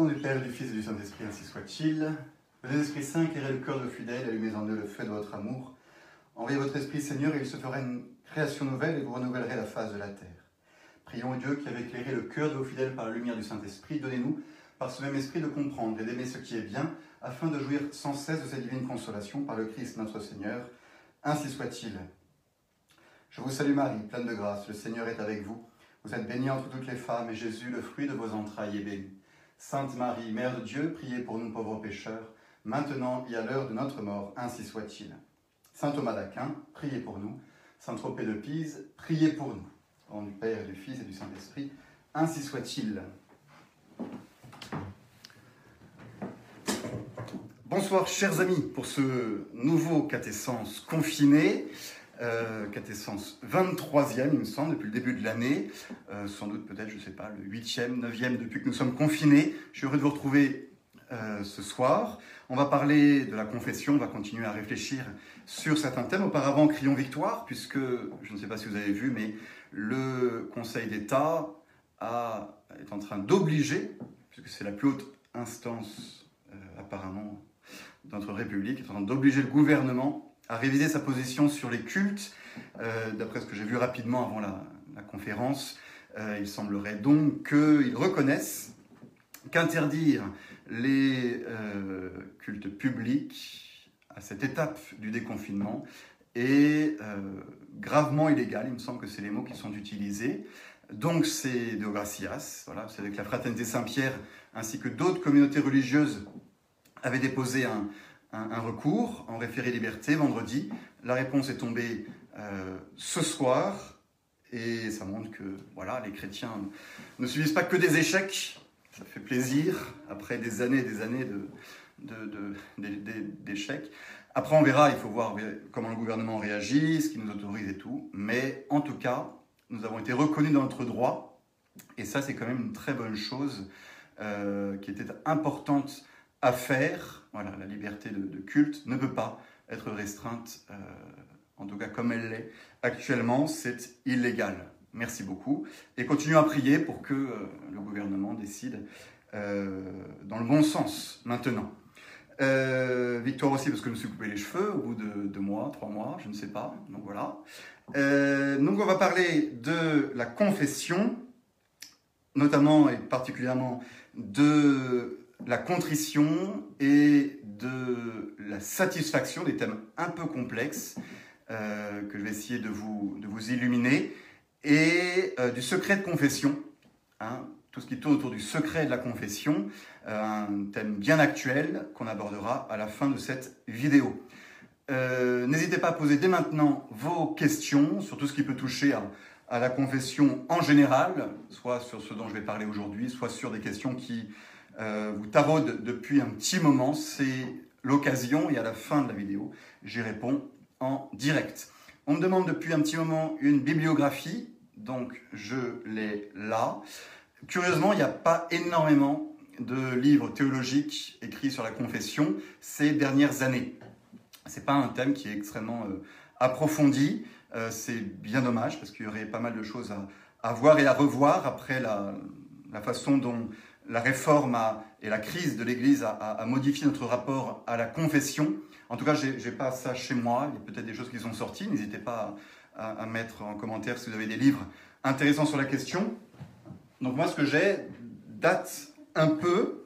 Au nom du Père, du Fils et du Saint-Esprit, ainsi soit-il. Venez, Esprit Saint, éclairez le cœur de vos fidèles, allumez en eux le feu de votre amour. Envoyez votre Esprit, Seigneur, et il se fera une création nouvelle et vous renouvellerez la face de la terre. Prions Dieu qui avait éclairé le cœur de vos fidèles par la lumière du Saint-Esprit. Donnez-nous, par ce même Esprit, de comprendre et d'aimer ce qui est bien, afin de jouir sans cesse de cette divine consolation par le Christ notre Seigneur. Ainsi soit-il. Je vous salue Marie, pleine de grâce, le Seigneur est avec vous. Vous êtes bénie entre toutes les femmes, et Jésus, le fruit de vos entrailles, est béni. Sainte Marie, Mère de Dieu, priez pour nous pauvres pécheurs, maintenant et à l'heure de notre mort, ainsi soit-il. Saint Thomas d'Aquin, priez pour nous. Saint Tropez de Pise, priez pour nous. Au nom du Père, du Fils et du Saint-Esprit, ainsi soit-il. Bonsoir chers amis pour ce nouveau catécence confiné. Euh, quintessence 23e, il me semble, depuis le début de l'année. Euh, sans doute, peut-être, je ne sais pas, le 8e, 9e depuis que nous sommes confinés. Je suis heureux de vous retrouver euh, ce soir. On va parler de la confession, on va continuer à réfléchir sur certains thèmes. Auparavant, crions victoire, puisque, je ne sais pas si vous avez vu, mais le Conseil d'État est en train d'obliger, puisque c'est la plus haute instance apparemment de notre République, est en train d'obliger le gouvernement à réviser sa position sur les cultes. Euh, d'après ce que j'ai vu rapidement avant la, conférence, euh, il semblerait donc qu'ils reconnaissent qu'interdire les euh, cultes publics à cette étape du déconfinement est gravement illégal. Il me semble que c'est les mots qui sont utilisés. Donc c'est de Gracias, voilà, c'est avec la Fraternité Saint-Pierre ainsi que d'autres communautés religieuses avaient déposé un, un, recours en référé liberté vendredi. La réponse est tombée euh, ce soir et ça montre que voilà, les chrétiens ne subissent pas que des échecs. Ça fait plaisir après des années et des années d'échecs. Après, on verra, il faut voir comment le gouvernement réagit, ce qui nous autorise et tout. Mais en tout cas, nous avons été reconnus dans notre droit. Et ça, c'est quand même une très bonne chose euh, qui était importante à faire. Voilà, la liberté de, culte ne peut pas être restreinte, euh, en tout cas comme elle l'est actuellement, c'est illégal. Merci beaucoup. Et continuons à prier pour que euh, le gouvernement décide euh, dans le bon sens maintenant. victoire aussi parce que je me suis coupé les cheveux au bout de deux mois, trois mois, je ne sais pas. Donc voilà. donc on va parler de la confession, notamment et particulièrement de la contrition et de la satisfaction, des thèmes un peu complexes euh, que je vais essayer de vous, de vous illuminer, et euh, du secret de confession, hein, tout ce qui tourne autour du secret de la confession, euh, un thème bien actuel qu'on abordera à la fin de cette vidéo. N'hésitez pas à poser dès maintenant vos questions sur tout ce qui peut toucher à, à la confession en général, soit sur ce dont je vais parler aujourd'hui, soit sur des questions qui euh, vous taraude depuis un petit moment, c'est l'occasion et à la fin de la vidéo, j'y réponds en direct. On me demande depuis un petit moment une bibliographie, donc je l'ai là. Curieusement, il n'y a pas énormément de livres théologiques écrits sur la confession ces dernières années. Ce n'est pas un thème qui est extrêmement euh, approfondi. Euh, c'est bien dommage parce qu'il y aurait pas mal de choses à, voir et à revoir après la façon dont la réforme et la crise de l'Église a, modifié notre rapport à la confession. En tout cas, je n'ai pas ça chez moi. Il y a peut-être des choses qui sont sorties. N'hésitez pas à, mettre en commentaire si vous avez des livres intéressants sur la question. Donc moi, ce que j'ai date un peu.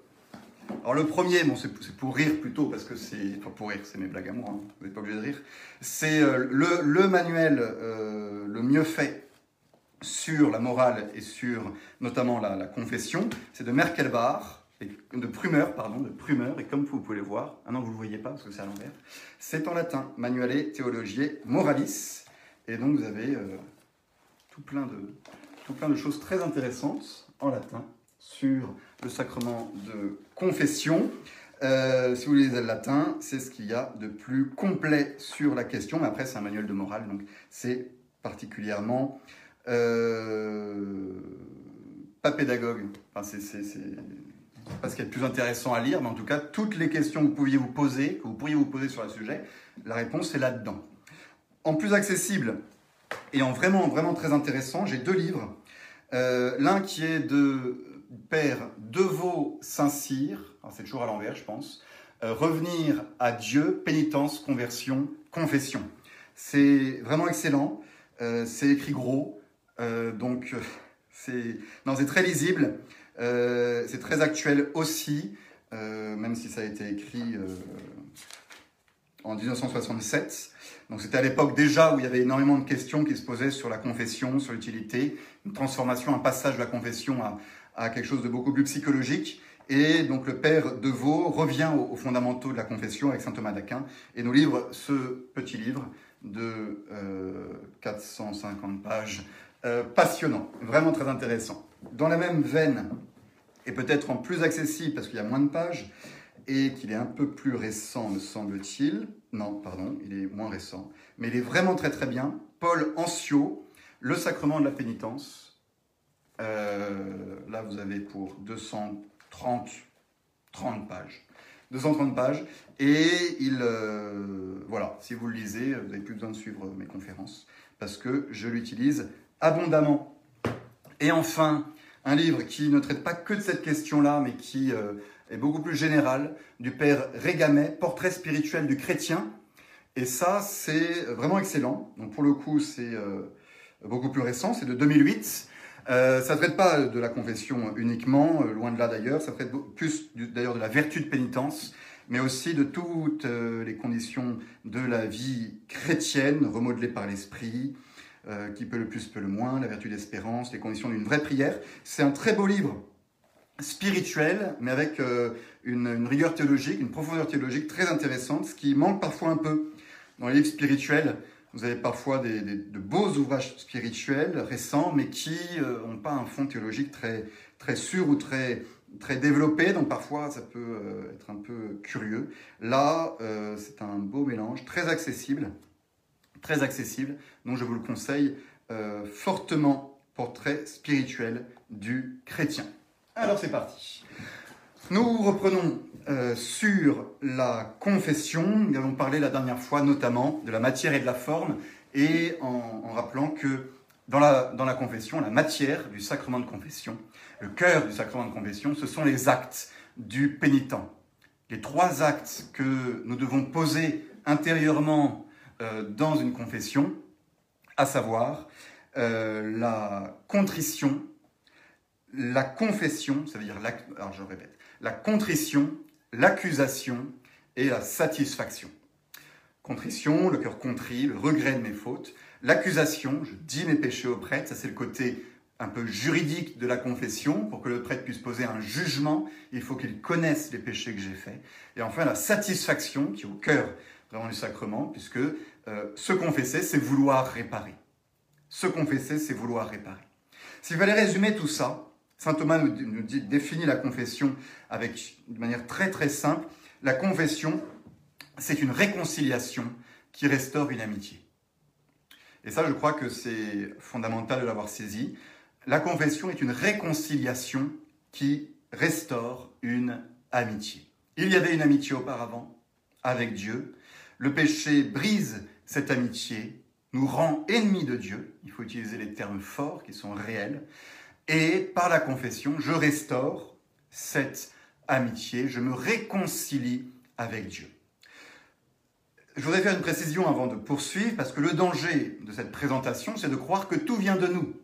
Alors le premier, bon, c'est pour rire plutôt, parce que c'est... Pour rire, c'est mes blagues à moi, hein. vous n'êtes pas obligé de rire. C'est euh, le, manuel euh, le mieux fait sur la morale et sur notamment la, confession, c'est de Merkelbach, et de Prumer, pardon, de Prumer, et comme vous pouvez le voir, ah non, vous ne le voyez pas parce que c'est à l'envers, c'est en latin, Manuale Theologiae Moralis, et donc vous avez euh, tout, plein de, tout plein de choses très intéressantes en latin sur le sacrement de confession. Euh, si vous lisez le latin, c'est ce qu'il y a de plus complet sur la question, mais après c'est un manuel de morale, donc c'est particulièrement euh, pas pédagogue. Enfin, c'est pas ce qui est le plus intéressant à lire, mais en tout cas, toutes les questions que vous pouviez vous poser, que vous pourriez vous poser sur le sujet, la réponse est là-dedans. En plus accessible et en vraiment, vraiment très intéressant, j'ai deux livres. Euh, l'un qui est de Père Deveau Saint-Cyr, c'est toujours à l'envers, je pense, euh, Revenir à Dieu, pénitence, conversion, confession. C'est vraiment excellent, c'est écrit gros, euh, donc c'est très lisible, c'est très actuel aussi, même si ça a été écrit en 1967. Donc c'était à l'époque déjà où il y avait énormément de questions qui se posaient sur la confession, sur l'utilité, une transformation, un passage de la confession à, quelque chose de beaucoup plus psychologique. Et donc le père de Vaux revient aux, fondamentaux de la confession avec saint Thomas d'Aquin et nous livre ce petit livre de 450 euh, pages, euh, passionnant, vraiment très intéressant. Dans la même veine, et peut-être en plus accessible parce qu'il y a moins de pages, et qu'il est un peu plus récent, me semble-t-il. Non, pardon, il est moins récent. Mais il est vraiment très très bien. Paul Ancio, Le sacrement de la pénitence. Euh, là, vous avez pour 230 30 pages. 230 pages. Et il, euh, voilà, si vous le lisez, vous n'avez plus besoin de suivre mes conférences parce que je l'utilise abondamment. Et enfin, un livre qui ne traite pas que de cette question-là, mais qui euh, est beaucoup plus général, du père Régamet, Portrait spirituel du chrétien. Et ça, c'est vraiment excellent. Donc pour le coup, c'est euh, beaucoup plus récent, c'est de 2008. Euh, ça ne traite pas de la confession uniquement, loin de là d'ailleurs, ça traite plus d'ailleurs de la vertu de pénitence, mais aussi de toutes les conditions de la vie chrétienne, remodelée par l'esprit, qui peut le plus, peut le moins, la vertu d'espérance, les conditions d'une vraie prière. C'est un très beau livre spirituel, mais avec euh, une, rigueur théologique, une profondeur théologique très intéressante, ce qui manque parfois un peu dans les livres spirituels. Vous avez parfois de beaux ouvrages spirituels récents, mais qui n'ont euh, pas un fond théologique très, très sûr ou très, très développé, donc parfois ça peut euh, être un peu curieux. Là, c'est un beau mélange, très accessible, très accessible, donc je vous le conseille fortement, portrait spirituel du chrétien. Alors c'est parti. Nous reprenons euh, sur la confession. Nous avons parlé la dernière fois notamment de la matière et de la forme, et en, rappelant que dans la, dans la confession, la matière du sacrement de confession, le cœur du sacrement de confession, ce sont les actes du pénitent. Les trois actes que nous devons poser intérieurement euh, dans une confession, à savoir euh, la contrition, la confession, ça veut dire, alors je répète, la contrition, l'accusation et la satisfaction. Contrition, le cœur contrit, le regret de mes fautes. L'accusation, je dis mes péchés au prêtre, ça c'est le côté un peu juridique de la confession. Pour que le prêtre puisse poser un jugement, il faut qu'il connaisse les péchés que j'ai faits. Et enfin, la satisfaction, qui est au cœur vraiment du sacrement, puisque euh, se confesser, c'est vouloir réparer. Se confesser, c'est vouloir réparer. S'il fallait résumer tout ça, Saint Thomas nous, définit la confession avec, de manière très très simple. La confession, c'est une réconciliation qui restaure une amitié. Et ça, je crois que c'est fondamental de l'avoir saisi. La confession est une réconciliation qui restaure une amitié. Il y avait une amitié auparavant avec Dieu. Le péché brise cette amitié, nous rend ennemis de Dieu. Il faut utiliser les termes forts qui sont réels. Et par la confession, je restaure cette amitié, je me réconcilie avec Dieu. Je voudrais faire une précision avant de poursuivre, parce que le danger de cette présentation, c'est de croire que tout vient de nous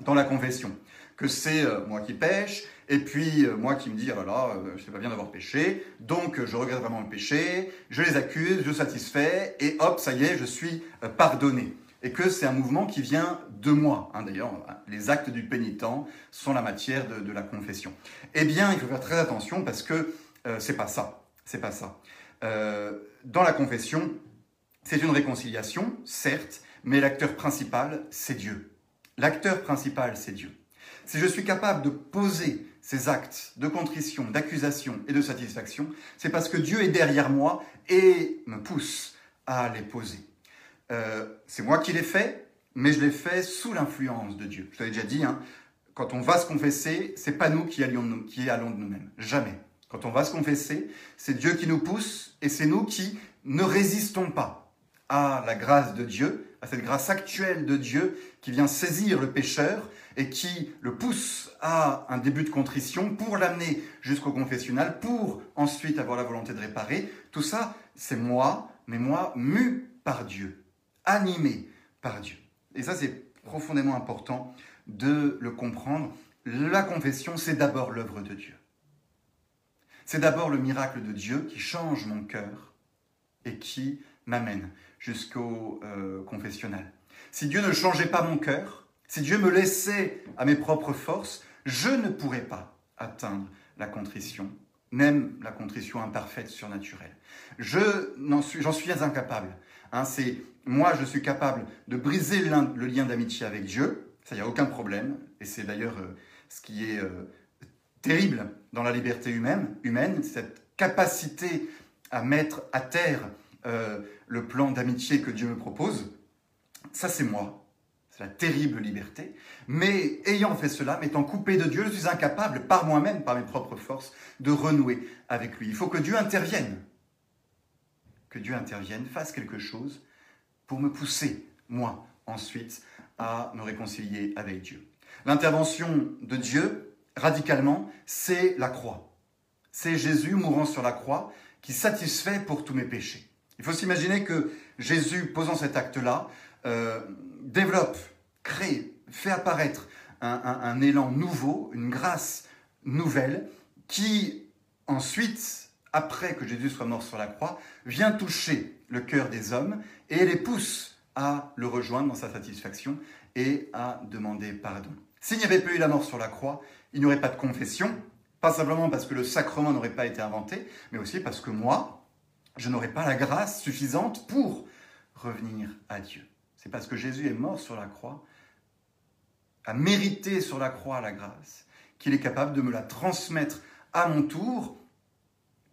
dans la confession. Que c'est euh, moi qui pêche, et puis euh, moi qui me dis, oh là là, euh, sais pas bien d'avoir péché, donc je regrette vraiment le péché, je les accuse, je satisfais, et hop, ça y est, je suis pardonné et que c'est un mouvement qui vient de moi. Hein, d'ailleurs, les actes du pénitent sont la matière de, la confession. Eh bien, il faut faire très attention parce que euh, c'est pas ça. C'est pas ça. Euh, dans la confession, c'est une réconciliation, certes, mais l'acteur principal, c'est Dieu. L'acteur principal, c'est Dieu. Si je suis capable de poser ces actes de contrition, d'accusation et de satisfaction, c'est parce que Dieu est derrière moi et me pousse à les poser. Euh, c'est moi qui l'ai fait, mais je l'ai fait sous l'influence de Dieu. Je l'avais déjà dit, hein, quand on va se confesser, c'est pas nous qui, allons, qui allons de nous-mêmes. Jamais. Quand on va se confesser, c'est Dieu qui nous pousse et c'est nous qui ne résistons pas à la grâce de Dieu, à cette grâce actuelle de Dieu qui vient saisir le pécheur et qui le pousse à un début de contrition pour l'amener jusqu'au confessionnal, pour ensuite avoir la volonté de réparer. Tout ça, c'est moi, mais moi mu par Dieu, animé par Dieu. Et ça, c'est profondément important de le comprendre. La confession, c'est d'abord l'œuvre de Dieu. C'est d'abord le miracle de Dieu qui change mon cœur et qui m'amène jusqu'au euh, confessionnal. Si Dieu ne changeait pas mon cœur, si Dieu me laissait à mes propres forces, je ne pourrais pas atteindre la contrition, même la contrition imparfaite surnaturelle. Je j'en suis, suis incapable. Hein, c'est moi, je suis capable de briser le lien d'amitié avec Dieu. Ça, n'y a aucun problème. Et c'est d'ailleurs euh, ce qui est euh, terrible dans la liberté humaine, humaine, cette capacité à mettre à terre euh, le plan d'amitié que Dieu me propose. Ça, c'est moi. C'est la terrible liberté. Mais ayant fait cela, m'étant coupé de Dieu, je suis incapable, par moi-même, par mes propres forces, de renouer avec lui. Il faut que Dieu intervienne. Que Dieu intervienne, fasse quelque chose pour me pousser, moi, ensuite, à me réconcilier avec Dieu. L'intervention de Dieu, radicalement, c'est la croix. C'est Jésus mourant sur la croix qui satisfait pour tous mes péchés. Il faut s'imaginer que Jésus, posant cet acte-là, euh, développe, crée, fait apparaître un, élan nouveau, une grâce nouvelle, qui ensuite, après que Jésus soit mort sur la croix, vient toucher le cœur des hommes et les pousse à le rejoindre dans sa satisfaction et à demander pardon. S'il n'y avait pas eu la mort sur la croix, il n'y aurait pas de confession, pas simplement parce que le sacrement n'aurait pas été inventé, mais aussi parce que moi, je n'aurais pas la grâce suffisante pour revenir à Dieu. C'est parce que Jésus est mort sur la croix, a mérité sur la croix la grâce, qu'il est capable de me la transmettre à mon tour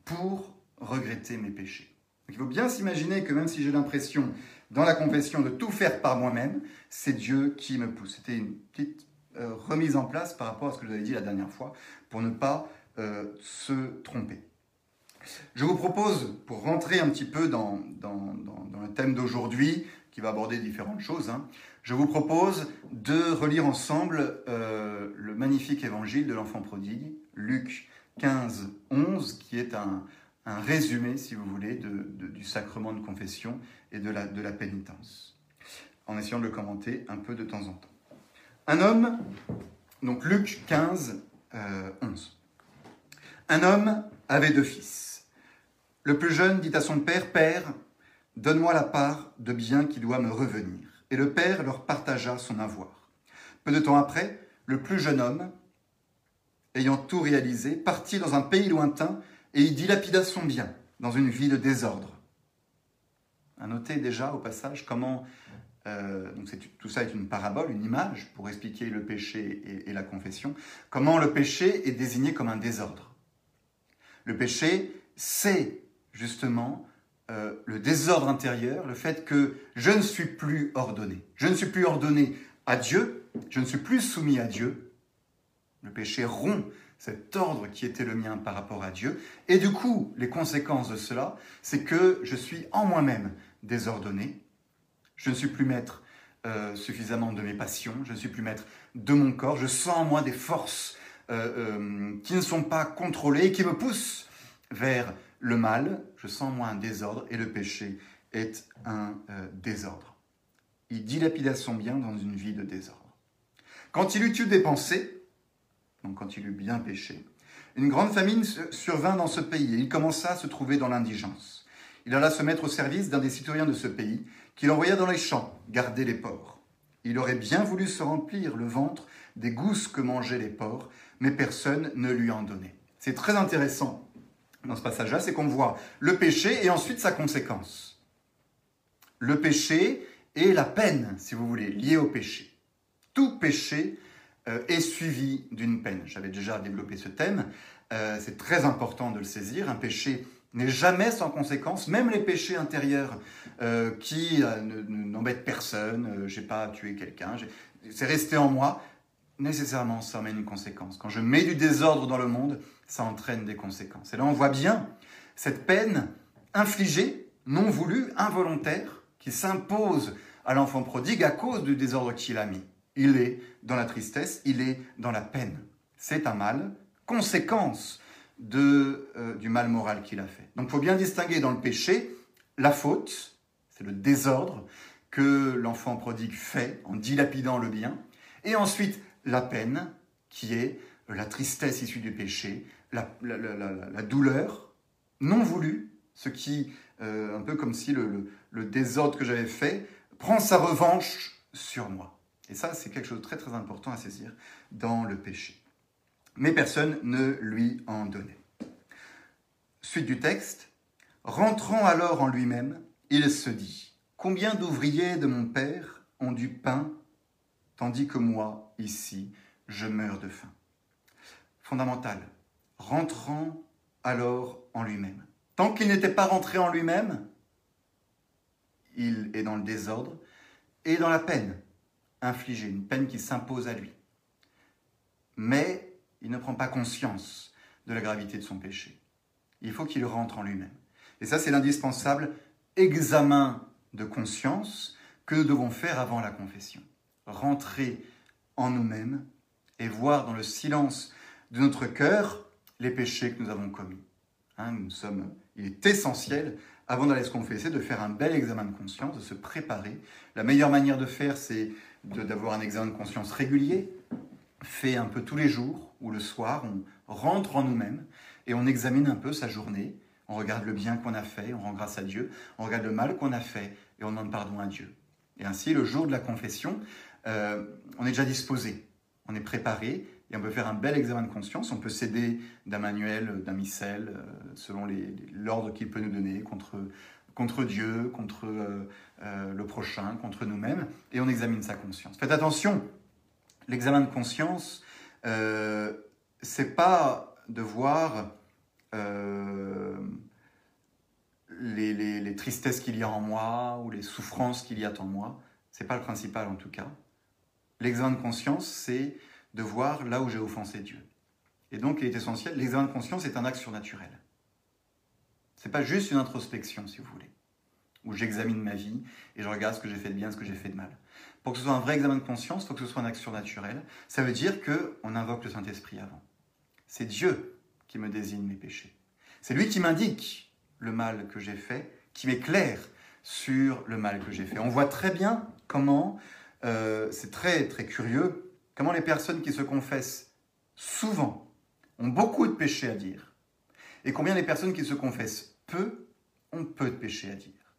pour regretter mes péchés. il faut bien s'imaginer que même si j'ai l'impression dans la confession de tout faire par moi-même, c'est Dieu qui me pousse. C'était une petite euh, remise en place par rapport à ce que je vous avais dit la dernière fois, pour ne pas euh, se tromper. Je vous propose, pour rentrer un petit peu dans, le thème d'aujourd'hui, qui va aborder différentes choses, hein, je vous propose de relire ensemble euh, le magnifique évangile de l'enfant prodigue, Luc 15, 11, qui est un, résumé, si vous voulez, du sacrement de confession et de la, pénitence, en essayant de le commenter un peu de temps en temps. Un homme, donc Luc 15, 11. Euh, un homme avait deux fils. Le plus jeune dit à son père, Père, donne-moi la part de bien qui doit me revenir. Et le père leur partagea son avoir. Peu de temps après, le plus jeune homme, ayant tout réalisé, partit dans un pays lointain et il dilapida son bien dans une vie de désordre. À noter déjà au passage comment euh, donc tout ça est une parabole, une image pour expliquer le péché et, la confession. Comment le péché est désigné comme un désordre. Le péché, c'est justement euh, le désordre intérieur, le fait que je ne suis plus ordonné. Je ne suis plus ordonné à Dieu, je ne suis plus soumis à Dieu. Le péché rompt cet ordre qui était le mien par rapport à Dieu. Et du coup, les conséquences de cela, c'est que je suis en moi-même désordonné, je ne suis plus maître euh, suffisamment de mes passions, je ne suis plus maître de mon corps, je sens en moi des forces euh, qui ne sont pas contrôlées et qui me poussent vers le mal, je sens en moi un désordre et le péché est un désordre. Il dilapida son bien dans une vie de désordre. Quand il eut eu des pensées, donc quand il eut bien péché, une grande famine survint dans ce pays et il commença à se trouver dans l'indigence. Il alla se mettre au service d'un des citoyens de ce pays qu'il envoya dans les champs garder les porcs. Il aurait bien voulu se remplir le ventre des gousses que mangeaient les porcs, mais personne ne lui en donnait. C'est très intéressant dans ce passage-là, c'est qu'on voit le péché et ensuite sa conséquence. Le péché et la peine, si vous voulez, liée au péché. Tout péché euh, est suivi d'une peine. J'avais déjà développé ce thème. Euh, c'est très important de le saisir. Un péché n'est jamais sans conséquence, même les péchés intérieurs euh, qui n'embêtent personne, j'ai pas tué quelqu'un, c'est resté en moi, nécessairement ça emmène une conséquence. Quand je mets du désordre dans le monde, ça entraîne des conséquences. Et là on voit bien cette peine infligée, non voulue, involontaire, qui s'impose à l'enfant prodigue à cause du désordre qu'il a mis. il est dans la tristesse, il est dans la peine. C'est un mal, conséquence de, euh, du mal moral qu'il a fait. Donc il faut bien distinguer dans le péché la faute, c'est le désordre que l'enfant prodigue fait en dilapidant le bien, et ensuite la peine, qui est la tristesse issue du péché, la, douleur non voulue, ce qui, euh, un peu comme si le désordre que j'avais fait, prend sa revanche sur moi. Et ça, c'est quelque chose de très très important à saisir dans le péché. Mais personne ne lui en donnait. Suite du texte. Rentrant alors en lui-même, il se dit Combien d'ouvriers de mon père ont du pain, tandis que moi, ici, je meurs de faim? Fondamental. Rentrant alors en lui-même. Tant qu'il n'était pas rentré en lui-même, il est dans le désordre et dans la peine infligée, une peine qui s'impose à lui. Mais il ne prend pas conscience de la gravité de son péché. Il faut qu'il rentre en lui-même. Et ça, c'est l'indispensable examen de conscience que nous devons faire avant la confession. Rentrer en nous-mêmes et voir dans le silence de notre cœur les péchés que nous avons commis. Hein, nous sommes, il est essentiel avant d'aller se confesser, de faire un bel examen de conscience, de se préparer. La meilleure manière de faire, c'est d'avoir un examen de conscience régulier, fait un peu tous les jours, ou le soir, on rentre en nous-mêmes et on examine un peu sa journée. On regarde le bien qu'on a fait, on rend grâce à Dieu. On regarde le mal qu'on a fait et on demande pardon à Dieu. Et ainsi, le jour de la confession, euh, on est déjà disposé, on est préparé et on peut faire un bel examen de conscience. On peut s'aider d'un manuel, d'un missel, euh, selon l'ordre qu'il peut nous donner contre, contre Dieu, contre euh, euh, le prochain, contre nous-mêmes, et on examine sa conscience. Faites attention, l'examen de conscience, euh, c'est pas de voir les, les, tristesses qu'il y a en moi ou les souffrances qu'il y a en moi. C'est pas le principal en tout cas. L'examen de conscience, c'est de voir là où j'ai offensé Dieu. Et donc, il est essentiel, l'examen de conscience est un acte surnaturel. C'est pas juste une introspection, si vous voulez, où j'examine ma vie et je regarde ce que j'ai fait de bien, ce que j'ai fait de mal. Pour que ce soit un vrai examen de conscience, il faut que ce soit un acte surnaturel. Ça veut dire qu'on invoque le Saint-Esprit avant. C'est Dieu qui me désigne mes péchés. C'est lui qui m'indique le mal que j'ai fait, qui m'éclaire sur le mal que j'ai fait. On voit très bien comment, euh, c'est très très curieux, comment les personnes qui se confessent souvent ont beaucoup de péchés à dire, et combien les personnes qui se confessent peu ont peu de péchés à dire.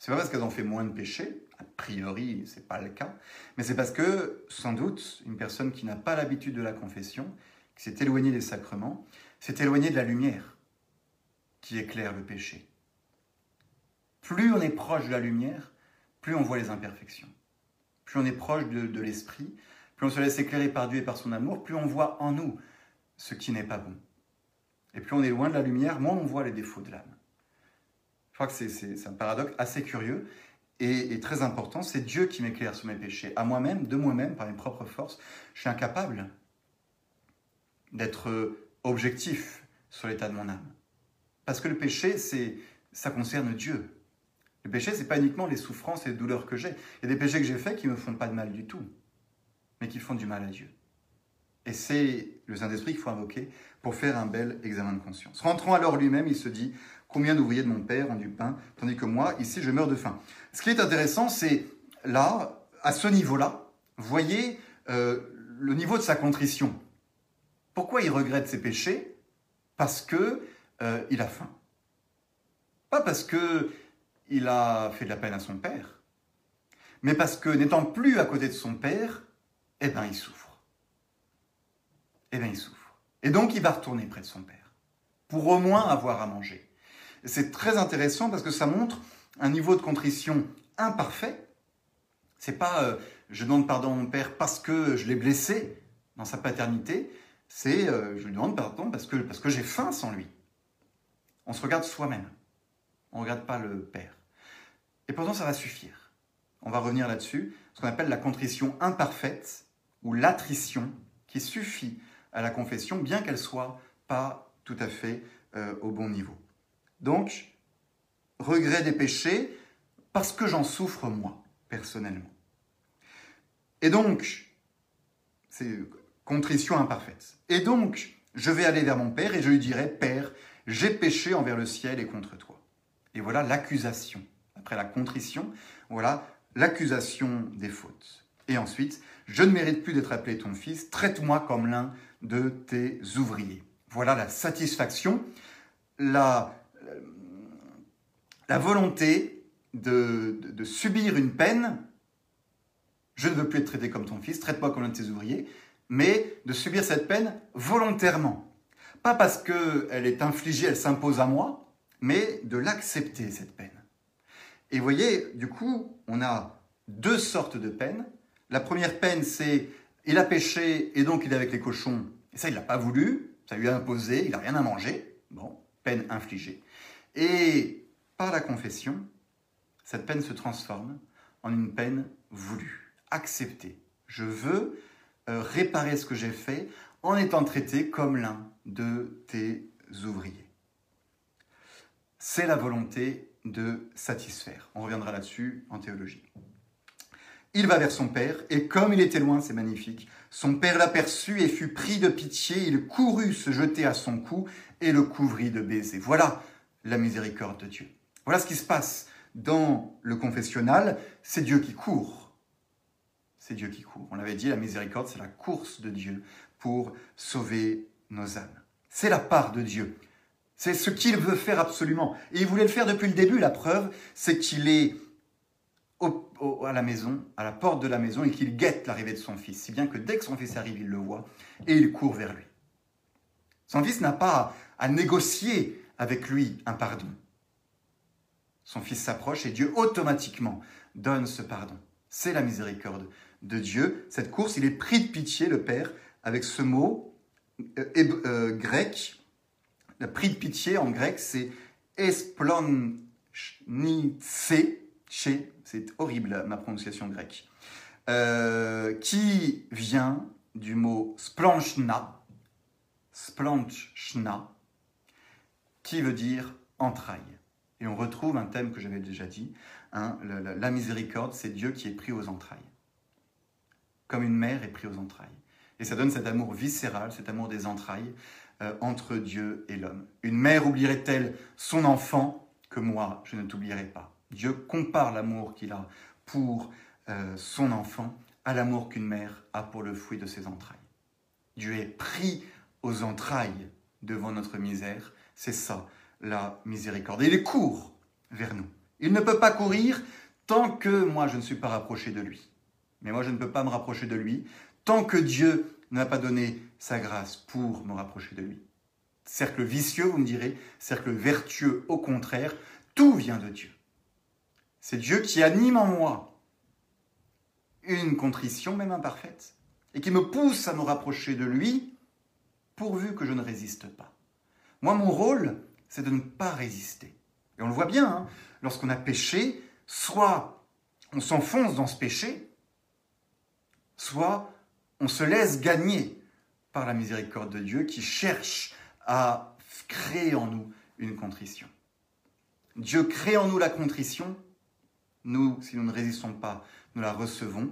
C'est pas parce qu'elles ont fait moins de péchés, a priori c'est pas le cas, mais c'est parce que sans doute une personne qui n'a pas l'habitude de la confession, qui s'est éloignée des sacrements, s'est éloignée de la lumière qui éclaire le péché. Plus on est proche de la lumière, plus on voit les imperfections. Plus on est proche de l'esprit, plus on se laisse éclairer par Dieu et par son amour, plus on voit en nous ce qui n'est pas bon. Et plus on est loin de la lumière, moins on voit les défauts de l'âme. Je crois que c'est un paradoxe assez curieux et, très important. C'est Dieu qui m'éclaire sur mes péchés. À moi-même, de moi-même, par mes propres forces, je suis incapable d'être objectif sur l'état de mon âme. Parce que le péché, c'est, ça concerne Dieu. Le péché, c'est pas uniquement les souffrances et les douleurs que j'ai. Il y a des péchés que j'ai faits qui ne me font pas de mal du tout mais qui font du mal à Dieu. Et c'est le Saint-Esprit qu'il faut invoquer pour faire un bel examen de conscience. Rentrant alors lui-même, il se dit Combien d'ouvriers de mon père ont du pain, tandis que moi, ici, je meurs de faim Ce qui est intéressant, c'est là, à ce niveau-là, voyez euh, le niveau de sa contrition. Pourquoi il regrette ses péchés? Parce que euh, il a faim. Pas parce que il a fait de la peine à son père, mais parce que n'étant plus à côté de son père, eh bien il souffre. Eh bien il souffre. Et donc il va retourner près de son père, pour au moins avoir à manger. C'est très intéressant parce que ça montre un niveau de contrition imparfait. C'est pas euh, je demande pardon à mon père parce que je l'ai blessé dans sa paternité, c'est euh, je lui demande pardon parce que, parce que j'ai faim sans lui. On se regarde soi-même, on ne regarde pas le père. Et pourtant ça va suffire. On va revenir là-dessus, ce qu'on appelle la contrition imparfaite, ou l'attrition qui suffit à la confession, bien qu'elle soit pas tout à fait euh, au bon niveau. Donc, regret des péchés parce que j'en souffre moi, personnellement. Et donc, c'est contrition imparfaite. Et donc, je vais aller vers mon Père et je lui dirai, Père, j'ai péché envers le ciel et contre toi. Et voilà l'accusation. Après la contrition, voilà l'accusation des fautes. Et ensuite, je ne mérite plus d'être appelé ton fils, traite-moi comme l'un de tes ouvriers. Voilà la satisfaction, la, la volonté de, de, subir une peine. Je ne veux plus être traité comme ton fils, traite-moi comme l'un de tes ouvriers, mais de subir cette peine volontairement. Pas parce qu'elle est infligée, elle s'impose à moi, mais de l'accepter, cette peine. Et vous voyez, du coup, on a deux sortes de peines. La première peine, c'est il a péché et donc il est avec les cochons. Et ça, il l'a pas voulu, ça lui a imposé, il n'a rien à manger. Bon, peine infligée. Et par la confession, cette peine se transforme en une peine voulue, acceptée. Je veux euh, réparer ce que j'ai fait en étant traité comme l'un de tes ouvriers. C'est la volonté de satisfaire. On reviendra là-dessus en théologie. Il va vers son père, et comme il était loin, c'est magnifique, son père l'aperçut et fut pris de pitié, il courut se jeter à son cou et le couvrit de baisers. Voilà la miséricorde de Dieu. Voilà ce qui se passe dans le confessionnal, c'est Dieu qui court. C'est Dieu qui court. On l'avait dit, la miséricorde, c'est la course de Dieu pour sauver nos âmes. C'est la part de Dieu. C'est ce qu'il veut faire absolument. Et il voulait le faire depuis le début. La preuve, c'est qu'il est à la maison, à la porte de la maison, et qu'il guette l'arrivée de son fils. Si bien que dès que son fils arrive, il le voit et il court vers lui. Son fils n'a pas à négocier avec lui un pardon. Son fils s'approche et Dieu automatiquement donne ce pardon. C'est la miséricorde de Dieu. Cette course, il est pris de pitié, le Père, avec ce mot euh, euh, grec. Le prix de pitié en grec, c'est esplonitse, c'est horrible ma prononciation grecque, euh, qui vient du mot splanchna, splanchna, qui veut dire entraille. Et on retrouve un thème que j'avais déjà dit, hein, la, miséricorde, c'est Dieu qui est pris aux entrailles, comme une mère est prise aux entrailles. Et ça donne cet amour viscéral, cet amour des entrailles euh, entre Dieu et l'homme. Une mère oublierait-elle son enfant que moi, je ne t'oublierai pas? Dieu compare l'amour qu'il a pour euh, son enfant à l'amour qu'une mère a pour le fruit de ses entrailles. Dieu est pris aux entrailles devant notre misère. C'est ça, la miséricorde. Il court vers nous. Il ne peut pas courir tant que moi je ne suis pas rapproché de lui. Mais moi je ne peux pas me rapprocher de lui tant que Dieu n'a pas donné sa grâce pour me rapprocher de lui. Cercle vicieux, vous me direz, cercle vertueux, au contraire, tout vient de Dieu. C'est Dieu qui anime en moi une contrition, même imparfaite, et qui me pousse à me rapprocher de lui, pourvu que je ne résiste pas. Moi, mon rôle, c'est de ne pas résister. Et on le voit bien, hein, lorsqu'on a péché, soit on s'enfonce dans ce péché, soit on se laisse gagner par la miséricorde de Dieu qui cherche à créer en nous une contrition. Dieu crée en nous la contrition nous, si nous ne résistons pas, nous la recevons.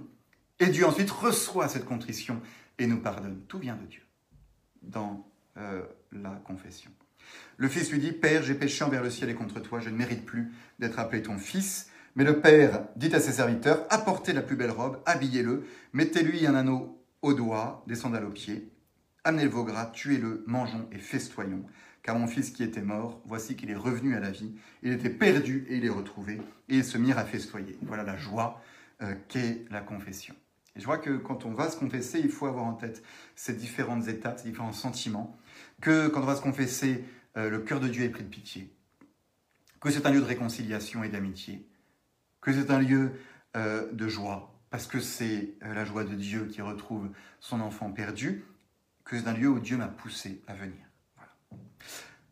Et Dieu ensuite reçoit cette contrition et nous pardonne. Tout vient de Dieu dans euh, la confession. Le fils lui dit, Père, j'ai péché envers le ciel et contre toi, je ne mérite plus d'être appelé ton fils. Mais le père dit à ses serviteurs, apportez la plus belle robe, habillez-le, mettez-lui un anneau au doigt, des sandales aux pieds, amenez le veau gras, tuez-le, mangeons et festoyons car mon fils qui était mort, voici qu'il est revenu à la vie. Il était perdu et il est retrouvé, et ils se mirent à festoyer. Voilà la joie euh, qu'est la confession. Et je vois que quand on va se confesser, il faut avoir en tête ces différentes étapes, ces différents sentiments, que quand on va se confesser, euh, le cœur de Dieu est pris de pitié, que c'est un lieu de réconciliation et d'amitié, que c'est un lieu euh, de joie, parce que c'est la joie de Dieu qui retrouve son enfant perdu, que c'est un lieu où Dieu m'a poussé à venir.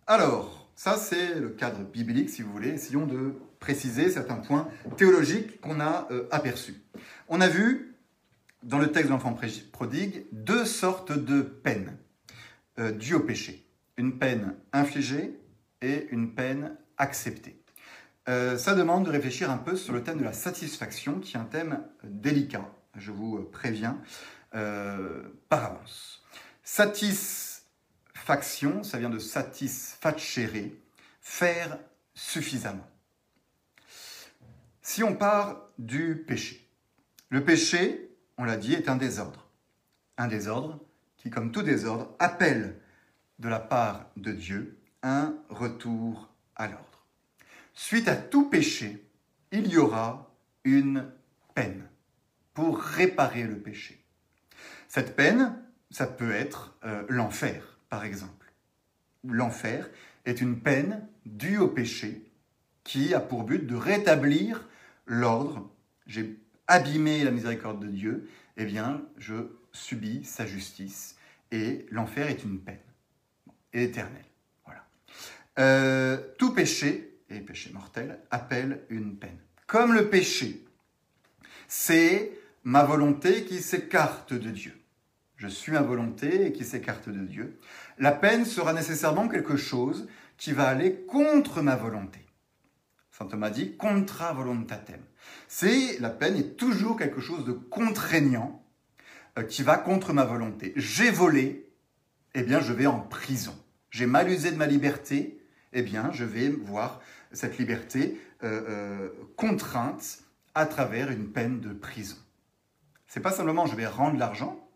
Alors, ça c'est le cadre biblique, si vous voulez. Essayons de préciser certains points théologiques qu'on a euh, aperçus. On a vu, dans le texte de l'enfant prodigue, deux sortes de peines euh, dues au péché. Une peine infligée et une peine acceptée. Euh, ça demande de réfléchir un peu sur le thème de la satisfaction, qui est un thème délicat je vous préviens par avance. Satisfaction, ça vient de satisfacere, faire suffisamment. Si on part du péché, le péché, on l'a dit, est un désordre. Un désordre qui, comme tout désordre, appelle de la part de Dieu un retour à l'ordre. Suite à tout péché, il y aura une peine pour réparer le péché. Cette peine, ça peut être euh, l'enfer, par exemple. L'enfer est une peine due au péché qui a pour but de rétablir l'ordre. J'ai abîmé la miséricorde de Dieu, eh bien, je subis sa justice. Et l'enfer est une peine éternelle. Voilà. Euh, tout péché, et péché mortel, appelle une peine. Comme le péché, c'est ma volonté qui s'écarte de Dieu. Je suis ma volonté et qui s'écarte de Dieu. La peine sera nécessairement quelque chose qui va aller contre ma volonté. Saint Thomas dit contra volontatem. C'est la peine est toujours quelque chose de contraignant euh, qui va contre ma volonté. J'ai volé, eh bien je vais en prison. J'ai mal usé de ma liberté, eh bien je vais voir cette liberté euh, euh, contrainte à travers une peine de prison. C'est pas simplement je vais rendre l'argent,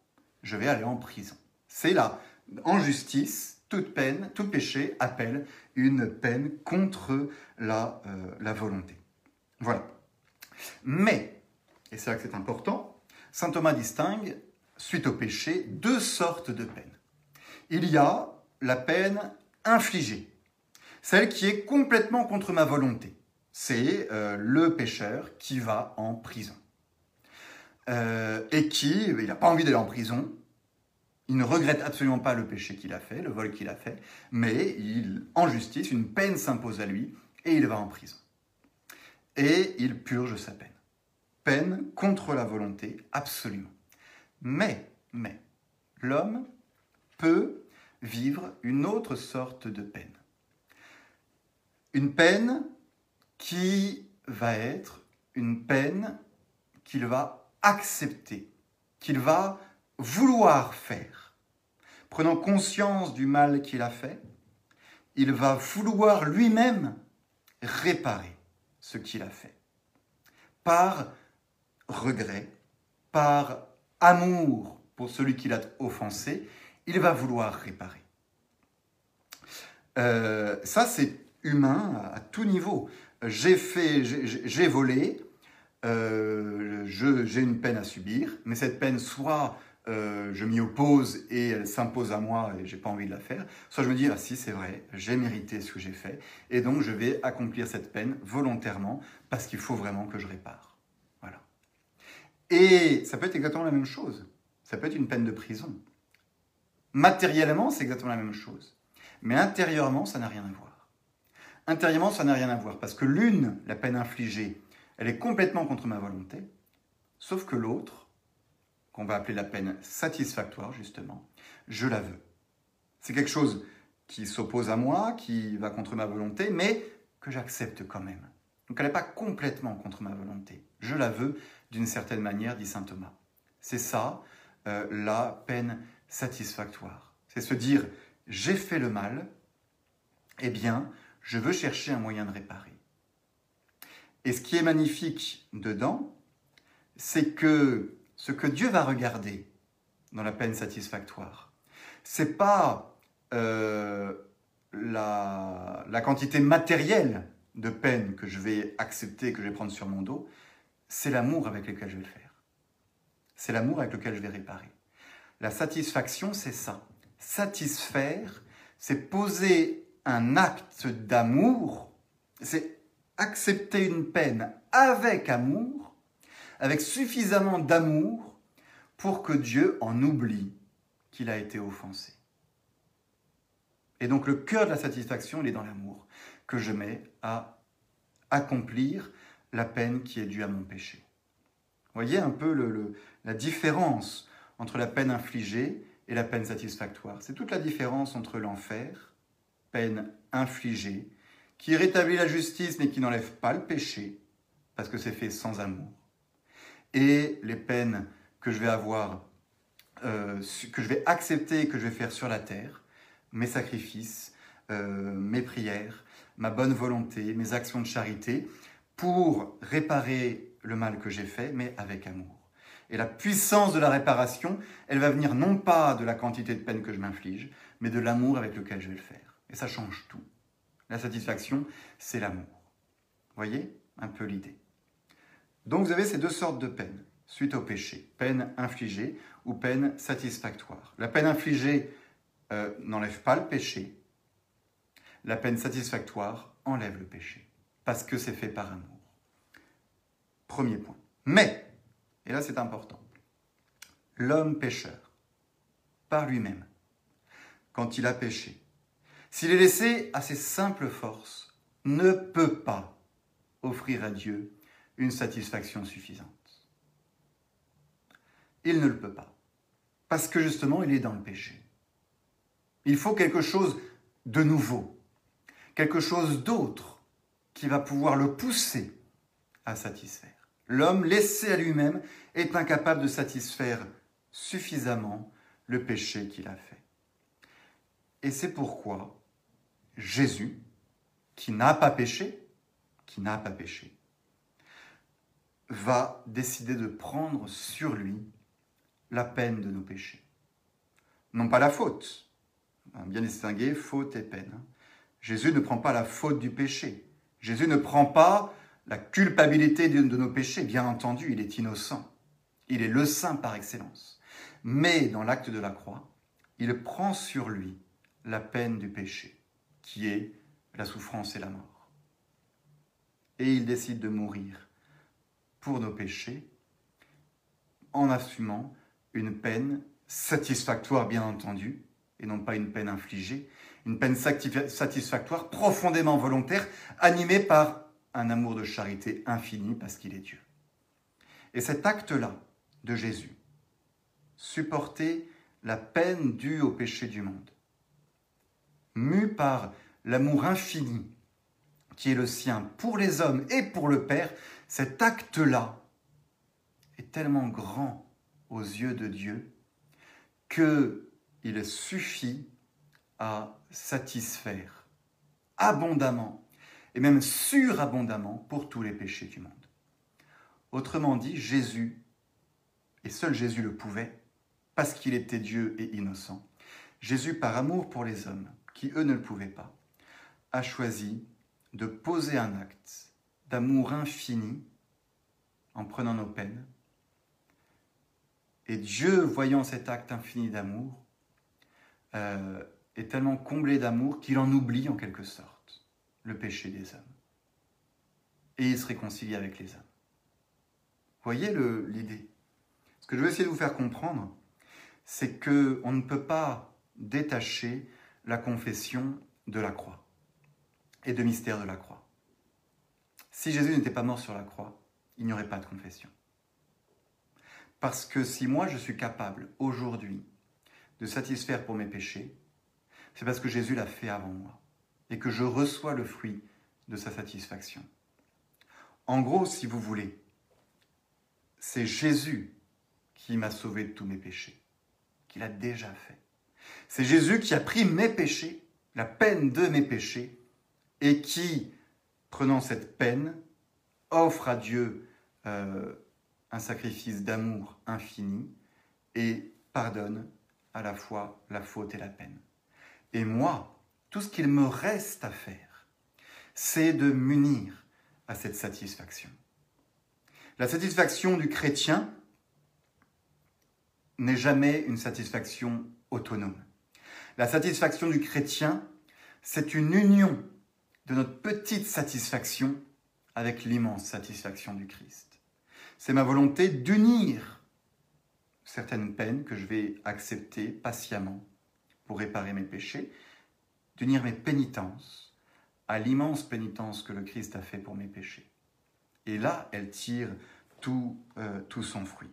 je vais aller en prison. C'est là, en justice, toute peine, tout péché appelle une peine contre la, la volonté. Voilà. Mais, et c'est là que c'est important, Saint Thomas distingue, suite au péché, deux sortes de peines. Il y a la peine infligée, celle qui est complètement contre ma volonté. C'est euh, le pécheur qui va en prison. Euh, et qui, il n'a pas envie d'aller en prison, il ne regrette absolument pas le péché qu'il a fait, le vol qu'il a fait, mais en justice, une peine s'impose à lui et il va en prison et il purge sa peine. Peine contre la volonté, absolument. Mais, mais, l'homme peut vivre une autre sorte de peine. Une peine qui va être une peine qu'il va accepter, qu'il va vouloir faire. Prenant conscience du mal qu'il a fait, il va vouloir lui-même réparer ce qu'il a fait. Par regret, par amour pour celui qui l'a offensé, il va vouloir réparer. Euh, ça, c'est humain à, tout niveau. J'ai fait, j'ai volé, euh, j'ai une peine à subir, mais cette peine, soit euh, je m'y oppose et elle s'impose à moi et j'ai pas envie de la faire, soit je me dis ah si c'est vrai, j'ai mérité ce que j'ai fait et donc je vais accomplir cette peine volontairement parce qu'il faut vraiment que je répare. Voilà. Et ça peut être exactement la même chose. Ça peut être une peine de prison. Matériellement, c'est exactement la même chose. Mais intérieurement, ça n'a rien à voir. Intérieurement, ça n'a rien à voir parce que l'une, la peine infligée, elle est complètement contre ma volonté, sauf que l'autre, qu'on va appeler la peine satisfactoire, justement, je la veux. C'est quelque chose qui s'oppose à moi, qui va contre ma volonté, mais que j'accepte quand même. Donc elle n'est pas complètement contre ma volonté. Je la veux d'une certaine manière, dit Saint Thomas. C'est ça, euh, la peine satisfactoire. C'est se dire, j'ai fait le mal, eh bien, je veux chercher un moyen de réparer. Et ce qui est magnifique dedans, c'est que ce que Dieu va regarder dans la peine satisfactoire, c'est pas euh, la, la, quantité matérielle de peine que je vais accepter, que je vais prendre sur mon dos, c'est l'amour avec lequel je vais le faire. C'est l'amour avec lequel je vais réparer. La satisfaction, c'est ça. Satisfaire, c'est poser un acte d'amour, c'est accepter une peine avec amour avec suffisamment d'amour pour que Dieu en oublie qu'il a été offensé. Et donc le cœur de la satisfaction, il est dans l'amour que je mets à accomplir la peine qui est due à mon péché. Voyez un peu le, la différence entre la peine infligée et la peine satisfactoire. C'est toute la différence entre l'enfer, peine infligée, qui rétablit la justice mais qui n'enlève pas le péché, parce que c'est fait sans amour, et les peines que je vais avoir, euh, que je vais accepter, que je vais faire sur la terre, mes sacrifices, euh, mes prières, ma bonne volonté, mes actions de charité, pour réparer le mal que j'ai fait, mais avec amour. Et la puissance de la réparation, elle va venir non pas de la quantité de peine que je m'inflige, mais de l'amour avec lequel je vais le faire. Et ça change tout. La satisfaction, c'est l'amour. Voyez un peu l'idée. Donc vous avez ces deux sortes de peines suite au péché. Peine infligée ou peine satisfactoire. La peine infligée euh, n'enlève pas le péché. La peine satisfactoire enlève le péché. Parce que c'est fait par amour. Premier point. Mais, et là c'est important, l'homme pécheur, par lui-même, quand il a péché, s'il est laissé à ses simples forces, ne peut pas offrir à Dieu une satisfaction suffisante. Il ne le peut pas. Parce que justement, il est dans le péché. Il faut quelque chose de nouveau, quelque chose d'autre qui va pouvoir le pousser à satisfaire. L'homme laissé à lui-même est incapable de satisfaire suffisamment le péché qu'il a fait. Et c'est pourquoi Jésus, qui n'a pas péché, qui n'a pas péché, va décider de prendre sur lui la peine de nos péchés. Non pas la faute, bien distinguer faute et peine. Jésus ne prend pas la faute du péché. Jésus ne prend pas la culpabilité de nos péchés. Bien entendu, il est innocent. Il est le saint par excellence. Mais dans l'acte de la croix, il prend sur lui la peine du péché, qui est la souffrance et la mort. Et il décide de mourir pour nos péchés en assumant une peine satisfactoire, bien entendu, et non pas une peine infligée, une peine satisfactoire, profondément volontaire, animée par un amour de charité infini parce qu'il est Dieu. Et cet acte-là de Jésus, supporter la peine due au péché du monde, mu par l'amour infini qui est le sien pour les hommes et pour le Père, cet acte-là est tellement grand aux yeux de Dieu qu'il suffit à satisfaire abondamment et même surabondamment pour tous les péchés du monde. Autrement dit, Jésus, et seul Jésus le pouvait, parce qu'il était Dieu et innocent, Jésus, par amour pour les hommes, qui eux ne le pouvaient pas, a choisi de poser un acte d'amour infini en prenant nos peines. Et Dieu, voyant cet acte infini d'amour, euh, est tellement comblé d'amour qu'il en oublie en quelque sorte le péché des hommes. Et il se réconcilie avec les hommes. Voyez l'idée? Ce que je veux essayer de vous faire comprendre, c'est qu'on ne peut pas détacher la confession de la croix et de mystère de la croix. Si Jésus n'était pas mort sur la croix, il n'y aurait pas de confession. Parce que si moi je suis capable aujourd'hui de satisfaire pour mes péchés, c'est parce que Jésus l'a fait avant moi et que je reçois le fruit de sa satisfaction. En gros, si vous voulez, c'est Jésus qui m'a sauvé de tous mes péchés, qu'il a déjà fait. C'est Jésus qui a pris mes péchés, la peine de mes péchés, et qui, prenant cette peine, offre à Dieu euh, un sacrifice d'amour infini et pardonne à la fois la faute et la peine. Et moi, tout ce qu'il me reste à faire, c'est de m'unir à cette satisfaction. La satisfaction du chrétien n'est jamais une satisfaction autonome. La satisfaction du chrétien, c'est une union de notre petite satisfaction avec l'immense satisfaction du Christ. C'est ma volonté d'unir certaines peines que je vais accepter patiemment pour réparer mes péchés, d'unir mes pénitences à l'immense pénitence que le Christ a fait pour mes péchés. Et là, elle tire tout, euh, tout son fruit.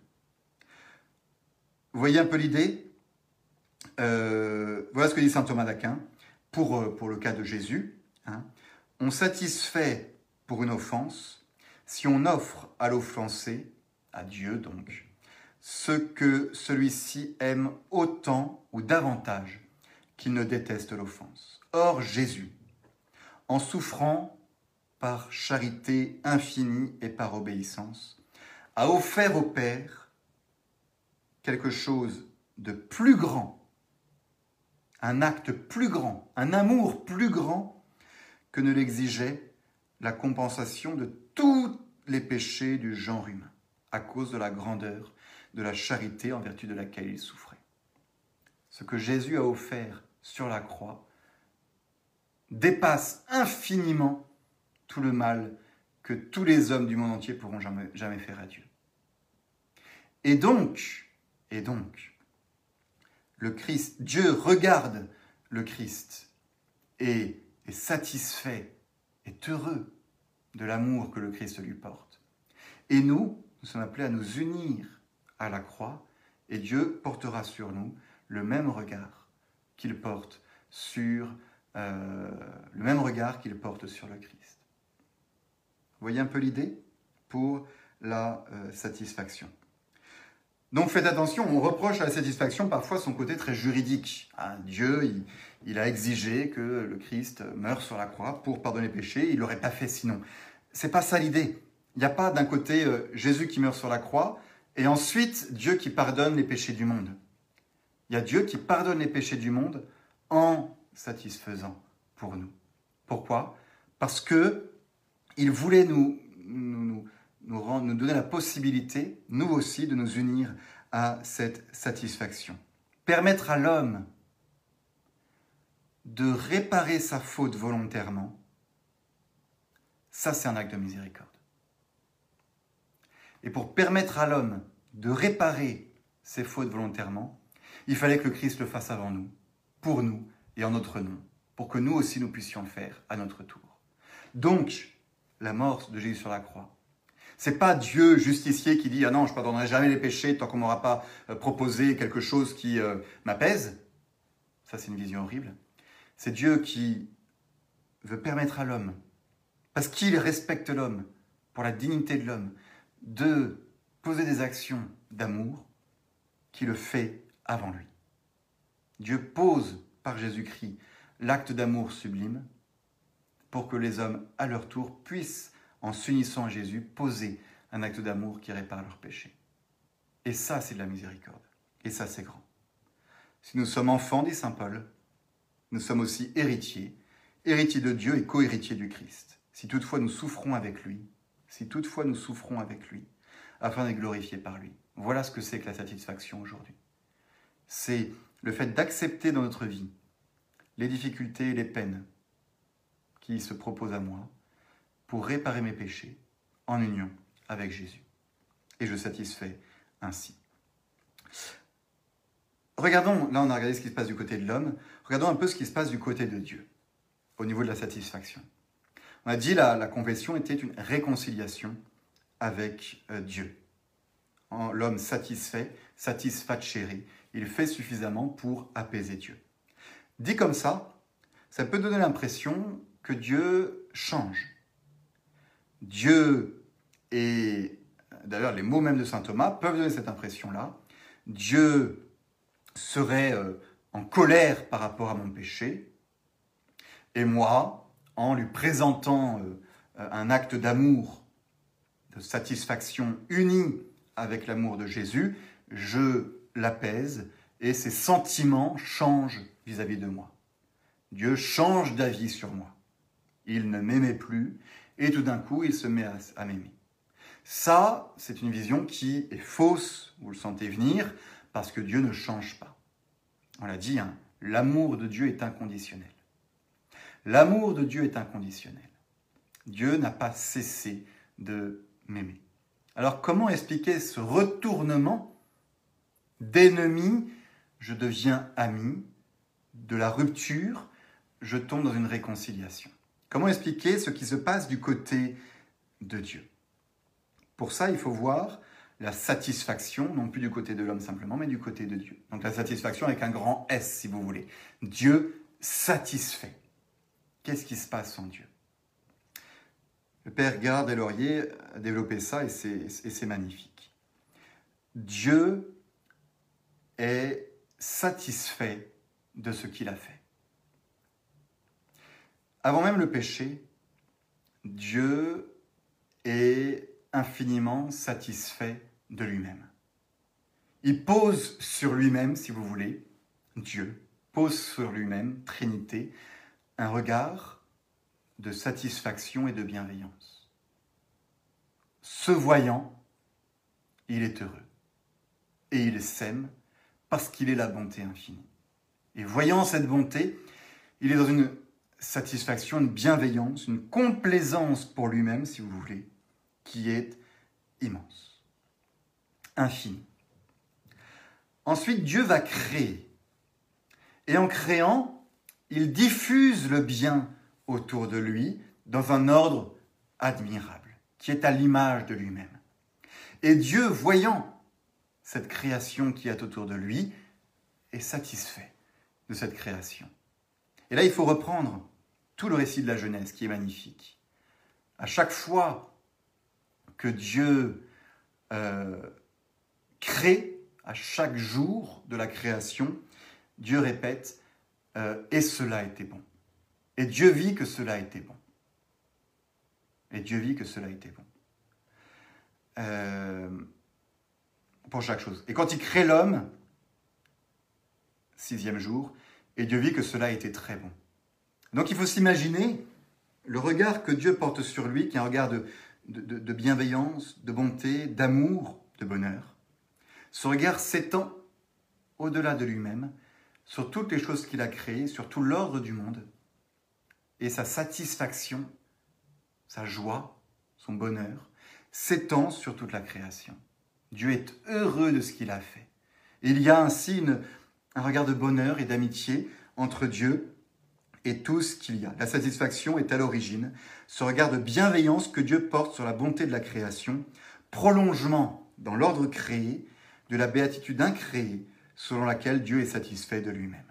Vous voyez un peu l'idée? Euh, Voilà ce que dit saint Thomas d'Aquin pour, euh, pour le cas de Jésus. Hein. On satisfait pour une offense si on offre à l'offensé à Dieu donc, ce que celui-ci aime autant ou davantage qu'il ne déteste l'offense. Or Jésus, en souffrant par charité infinie et par obéissance, a offert au Père quelque chose de plus grand, un acte plus grand, un amour plus grand que ne l'exigeait la compensation de tous les péchés du genre humain, à cause de la grandeur de la charité en vertu de laquelle il souffrait. Ce que Jésus a offert sur la croix dépasse infiniment tout le mal que tous les hommes du monde entier pourront jamais, jamais faire à Dieu. Et donc, et donc, Dieu regarde le Christ et est satisfait, est heureux de l'amour que le Christ lui porte. Et nous, nous sommes appelés à nous unir à la croix et Dieu portera sur nous le même regard qu'il porte sur euh, le même regard qu'il porte sur le Christ. Voyez un peu l'idée pour la euh, satisfaction. Donc faites attention, on reproche à la satisfaction parfois son côté très juridique. Ah, Dieu, il, a exigé que le Christ meure sur la croix pour pardonner les péchés, il l'aurait pas fait sinon. C'est pas ça l'idée. Il n'y a pas d'un côté euh, Jésus qui meurt sur la croix et ensuite Dieu qui pardonne les péchés du monde. Il y a Dieu qui pardonne les péchés du monde en satisfaisant pour nous. Pourquoi? Parce que il voulait nous, nous, nous, nous donner la possibilité, nous aussi, de nous unir à cette satisfaction. Permettre à l'homme de réparer sa faute volontairement, ça c'est un acte de miséricorde. Et pour permettre à l'homme de réparer ses fautes volontairement, il fallait que le Christ le fasse avant nous, pour nous, et en notre nom, pour que nous aussi nous puissions le faire à notre tour. Donc, la mort de Jésus sur la croix. C'est pas Dieu justicier qui dit ah non je pardonnerai jamais les péchés tant qu'on m'aura pas euh, proposé quelque chose qui euh, m'apaise. Ça c'est une vision horrible. C'est Dieu qui veut permettre à l'homme, parce qu'il respecte l'homme pour la dignité de l'homme, de poser des actions d'amour qui le fait avant lui. Dieu pose par Jésus-Christ l'acte d'amour sublime pour que les hommes, à leur tour, puissent, en s'unissant à Jésus, poser un acte d'amour qui répare leurs péchés. Et ça, c'est de la miséricorde. Et ça, c'est grand. Si nous sommes enfants, dit Saint Paul, nous sommes aussi héritiers, héritiers de Dieu et co-héritiers du Christ. Si toutefois nous souffrons avec lui, si toutefois nous souffrons avec lui, afin d'être glorifiés par lui. Voilà ce que c'est que la satisfaction aujourd'hui. C'est le fait d'accepter dans notre vie les difficultés et les peines qui se proposent à moi pour réparer mes péchés en union avec Jésus. Et je satisfais ainsi. Regardons, là on a regardé ce qui se passe du côté de l'homme, regardons un peu ce qui se passe du côté de Dieu, au niveau de la satisfaction. On a dit la, la confession était une réconciliation avec euh, Dieu. L'homme satisfait, satisfacere, il fait suffisamment pour apaiser Dieu. Dit comme ça, ça peut donner l'impression que Dieu change. Dieu est, d'ailleurs les mots même de Saint Thomas peuvent donner cette impression-là, Dieu serait euh, en colère par rapport à mon péché, et moi, en lui présentant euh, un acte d'amour, de satisfaction uni avec l'amour de Jésus, je l'apaise et ses sentiments changent vis-à-vis de moi. Dieu change d'avis sur moi. Il ne m'aimait plus et tout d'un coup, il se met à, m'aimer. Ça, c'est une vision qui est fausse, vous le sentez venir, parce que Dieu ne change pas. On l'a dit, hein, l'amour de Dieu est inconditionnel. L'amour de Dieu est inconditionnel. Dieu n'a pas cessé de m'aimer. Alors comment expliquer ce retournement d'ennemi, je deviens ami, de la rupture, je tombe dans une réconciliation. Comment expliquer ce qui se passe du côté de Dieu? Pour ça, il faut voir la satisfaction, non plus du côté de l'homme simplement, mais du côté de Dieu. Donc la satisfaction avec un grand S, si vous voulez. Dieu satisfait. Qu'est-ce qui se passe en Dieu? Le Père Garde et Laurier a développé ça et c'est magnifique. Dieu est satisfait de ce qu'il a fait. Avant même le péché, Dieu est infiniment satisfait de lui-même. Il pose sur lui-même, si vous voulez, Dieu pose sur lui-même, Trinité, un regard de satisfaction et de bienveillance. Ce voyant, il est heureux et il s'aime parce qu'il est la bonté infinie. Et voyant cette bonté, il est dans une satisfaction, une bienveillance, une complaisance pour lui-même, si vous voulez, qui est immense, infinie. Ensuite, Dieu va créer. Et en créant, il diffuse le bien autour de lui dans un ordre admirable, qui est à l'image de lui-même. Et Dieu, voyant cette création qui est autour de lui, est satisfait de cette création. Et là, il faut reprendre tout le récit de la Genèse qui est magnifique. À chaque fois que Dieu euh, crée, à chaque jour de la création, Dieu répète euh, Et cela était bon. Et Dieu vit que cela était bon. Et Dieu vit que cela était bon. Euh, pour chaque chose. Et quand il crée l'homme, sixième jour, et Dieu vit que cela était très bon. Donc il faut s'imaginer le regard que Dieu porte sur lui, qui est un regard de, bienveillance, de bonté, d'amour, de bonheur. Ce regard s'étend au-delà de lui-même, sur toutes les choses qu'il a créées, sur tout l'ordre du monde, et sa satisfaction, sa joie, son bonheur, s'étend sur toute la création. Dieu est heureux de ce qu'il a fait. il y a ainsi un regard de bonheur et d'amitié entre Dieu et tout ce qu'il y a. La satisfaction est à l'origine, ce regard de bienveillance que Dieu porte sur la bonté de la création, prolongement dans l'ordre créé de la béatitude incréée selon laquelle Dieu est satisfait de lui-même.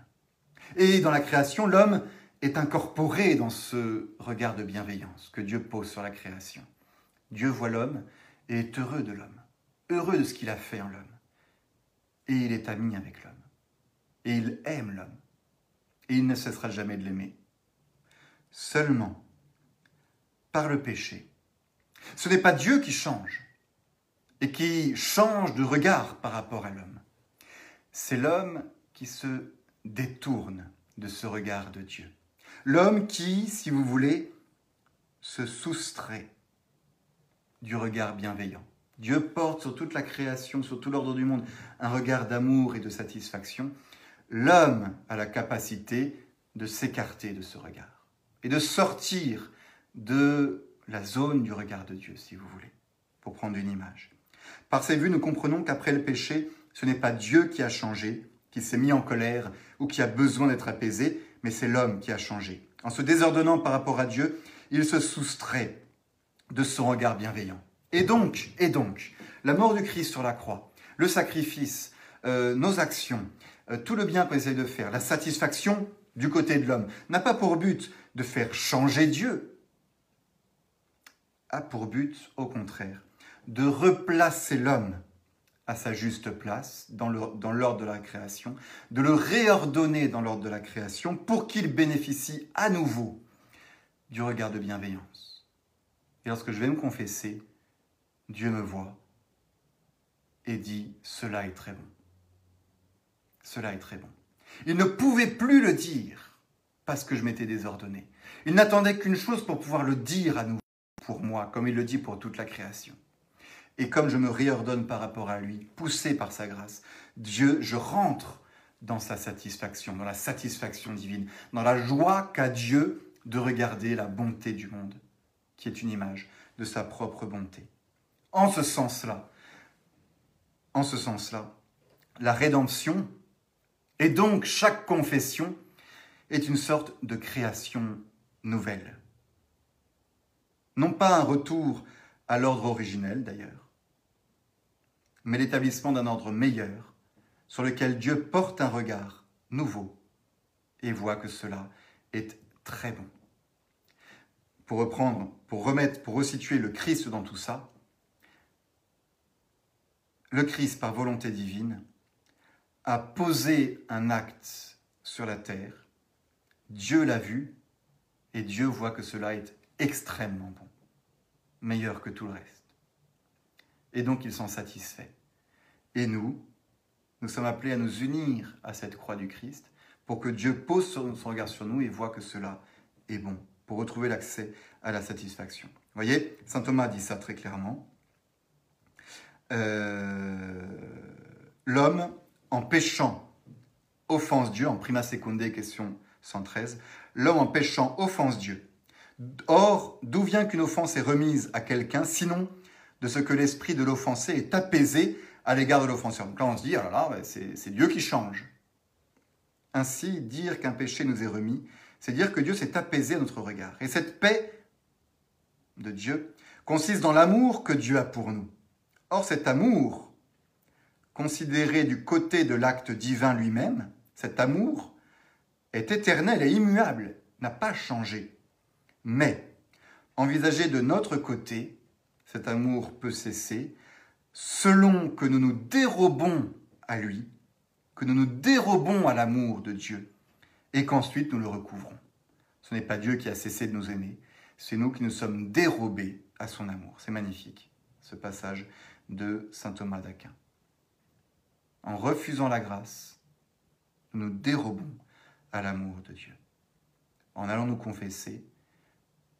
Et dans la création, l'homme est incorporé dans ce regard de bienveillance que Dieu pose sur la création. Dieu voit l'homme et est heureux de l'homme, heureux de ce qu'il a fait en l'homme. Et il est ami avec l'homme. Et il aime l'homme. Et il ne cessera jamais de l'aimer. Seulement, par le péché, ce n'est pas Dieu qui change, et qui change de regard par rapport à l'homme. C'est l'homme qui se détourne de ce regard de Dieu. L'homme qui, si vous voulez, se soustrait du regard bienveillant. Dieu porte sur toute la création, sur tout l'ordre du monde, un regard d'amour et de satisfaction. L'homme a la capacité de s'écarter de ce regard et de sortir de la zone du regard de Dieu, si vous voulez, pour prendre une image. Par ces vues, nous comprenons qu'après le péché, ce n'est pas Dieu qui a changé, qui s'est mis en colère ou qui a besoin d'être apaisé, mais c'est l'homme qui a changé. En se désordonnant par rapport à Dieu, il se soustrait de son regard bienveillant. Et donc, et donc, la mort du Christ sur la croix, le sacrifice, euh, nos actions, tout le bien qu'on essaie de faire, la satisfaction du côté de l'homme, n'a pas pour but de faire changer Dieu, a pour but, au contraire, de replacer l'homme à sa juste place dans l'ordre de la création, de le réordonner dans l'ordre de la création pour qu'il bénéficie à nouveau du regard de bienveillance. Et lorsque je vais me confesser, Dieu me voit et dit, cela est très bon. Cela est très bon. Il ne pouvait plus le dire parce que je m'étais désordonné. Il n'attendait qu'une chose pour pouvoir le dire à nouveau pour moi, comme il le dit pour toute la création. Et comme je me réordonne par rapport à lui, poussé par sa grâce, Dieu, je rentre dans sa satisfaction, dans la satisfaction divine, dans la joie qu'a Dieu de regarder la bonté du monde, qui est une image de sa propre bonté. En ce sens-là, en ce sens-là, la rédemption, et donc chaque confession, est une sorte de création nouvelle. Non pas un retour à l'ordre originel d'ailleurs, mais l'établissement d'un ordre meilleur, sur lequel Dieu porte un regard nouveau et voit que cela est très bon. Pour reprendre, pour remettre, pour resituer le Christ dans tout ça, le Christ, par volonté divine, a posé un acte sur la terre. Dieu l'a vu et Dieu voit que cela est extrêmement bon, meilleur que tout le reste. Et donc il s'en satisfait. Et nous, nous sommes appelés à nous unir à cette croix du Christ pour que Dieu pose son regard sur nous et voit que cela est bon, pour retrouver l'accès à la satisfaction. Vous voyez, Saint Thomas dit ça très clairement. Euh, l'homme, en péchant, offense Dieu, en prima secunde, question 113, l'homme en péchant offense Dieu. Or, d'où vient qu'une offense est remise à quelqu'un, sinon de ce que l'esprit de l'offensé est apaisé à l'égard de l'offenseur? Donc là, on se dit, là, c'est Dieu qui change. Ainsi, dire qu'un péché nous est remis, c'est dire que Dieu s'est apaisé à notre regard. Et cette paix de Dieu consiste dans l'amour que Dieu a pour nous. Or, cet amour, considéré du côté de l'acte divin lui-même, cet amour est éternel et immuable, n'a pas changé. Mais, envisagé de notre côté, cet amour peut cesser selon que nous nous dérobons à lui, que nous nous dérobons à l'amour de Dieu, et qu'ensuite nous le recouvrons. Ce n'est pas Dieu qui a cessé de nous aimer, c'est nous qui nous sommes dérobés à son amour. C'est magnifique, ce passage de saint Thomas d'Aquin. En refusant la grâce, nous nous dérobons à l'amour de Dieu. En allant nous confesser,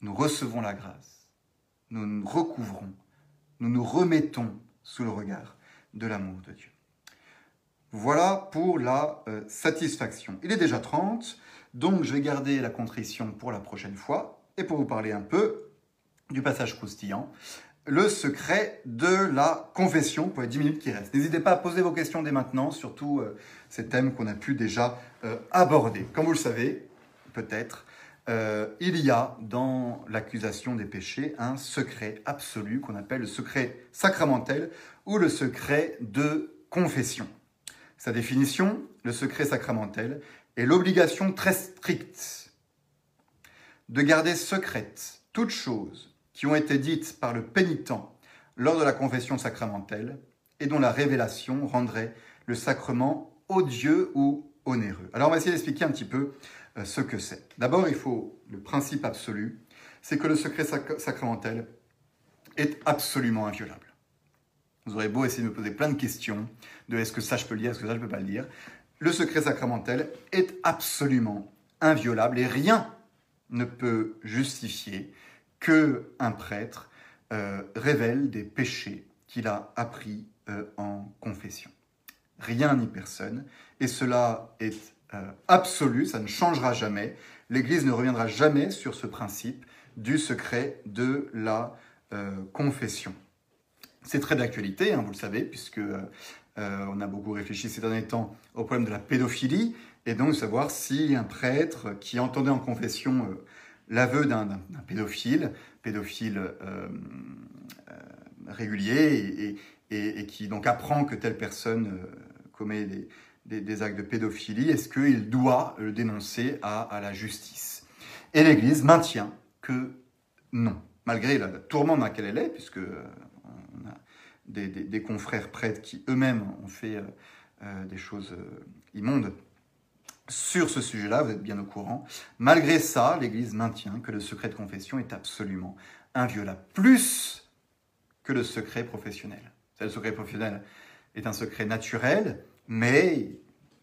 nous recevons la grâce, nous nous recouvrons, nous nous remettons sous le regard de l'amour de Dieu. Voilà pour la euh, satisfaction. Il est déjà 30, donc je vais garder la contrition pour la prochaine fois et pour vous parler un peu du passage croustillant, le secret de la confession pour les 10 minutes qui restent. N'hésitez pas à poser vos questions dès maintenant, surtout euh, ces thèmes qu'on a pu déjà euh, aborder. Comme vous le savez, peut-être, euh, il y a dans l'accusation des péchés un secret absolu qu'on appelle le secret sacramentel ou le secret de confession. Sa définition, le secret sacramentel, est l'obligation très stricte de garder secrète toute chose qui ont été dites par le pénitent lors de la confession sacramentelle et dont la révélation rendrait le sacrement odieux ou onéreux. Alors on va essayer d'expliquer un petit peu euh, ce que c'est. D'abord, il faut le principe absolu, c'est que le secret sacramentel est absolument inviolable. Vous aurez beau essayer de me poser plein de questions de est-ce que ça je peux le dire, est-ce que ça je peux pas le dire. Le secret sacramentel est absolument inviolable et rien ne peut justifier que un prêtre euh, révèle des péchés qu'il a appris euh, en confession. Rien ni personne, et cela est euh, absolu, ça ne changera jamais. L'Église ne reviendra jamais sur ce principe du secret de la confession. C'est très d'actualité, hein, vous le savez, puisque on a beaucoup réfléchi ces derniers temps au problème de la pédophilie, et donc de savoir si un prêtre qui entendait en confession l'aveu d'un pédophile, pédophile régulier, et, qui donc apprend que telle personne commet des, des, actes de pédophilie, est-ce qu'il doit le dénoncer à, la justice? Et l'Église maintient que non, malgré la, tourment dans laquelle elle est, puisque euh, on a des, confrères prêtres qui eux-mêmes ont fait euh, euh, des choses immondes sur ce sujet-là, vous êtes bien au courant. Malgré ça, l'Église maintient que le secret de confession est absolument inviolable, plus que le secret professionnel. Le secret professionnel est un secret naturel mais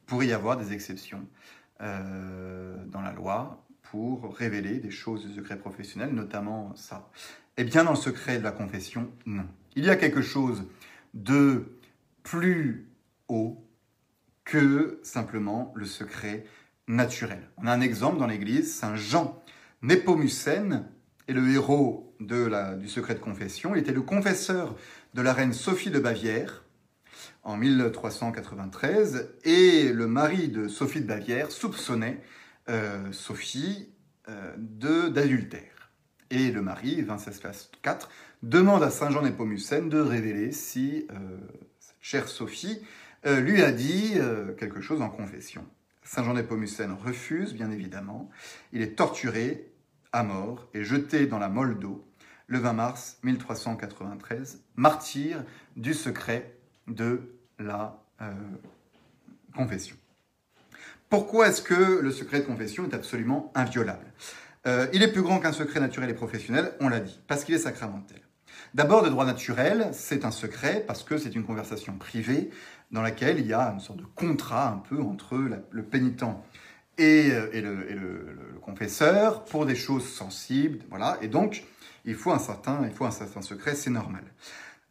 pourrait y avoir des exceptions euh, dans la loi pour révéler des choses de secret professionnel, notamment ça. Eh bien, dans le secret de la confession, non. Il y a quelque chose de plus haut que simplement le secret naturel. On a un exemple dans l'Église, Saint Jean Népomucène est le héros du secret de confession. Il était le confesseur de la reine Sophie de Bavière en 1393 et le mari de Sophie de Bavière soupçonnait euh, Sophie euh, d'adultère. Et le mari, Venceslas IV, demande à Saint Jean Népomucène de révéler si euh, chère Sophie lui a dit quelque chose en confession. Saint Jean Népomucène refuse, bien évidemment. Il est torturé à mort et jeté dans la molle d'eau le 20 mars 1393, martyr du secret de la euh, confession. Pourquoi est-ce que le secret de confession est absolument inviolable? Euh, Il est plus grand qu'un secret naturel et professionnel, on l'a dit, parce qu'il est sacramentel. D'abord, de droit naturel, c'est un secret parce que c'est une conversation privée dans laquelle il y a une sorte de contrat un peu entre le pénitent et, euh, le, confesseur pour des choses sensibles, voilà. Et donc, il faut un certain, il faut un certain secret, c'est normal.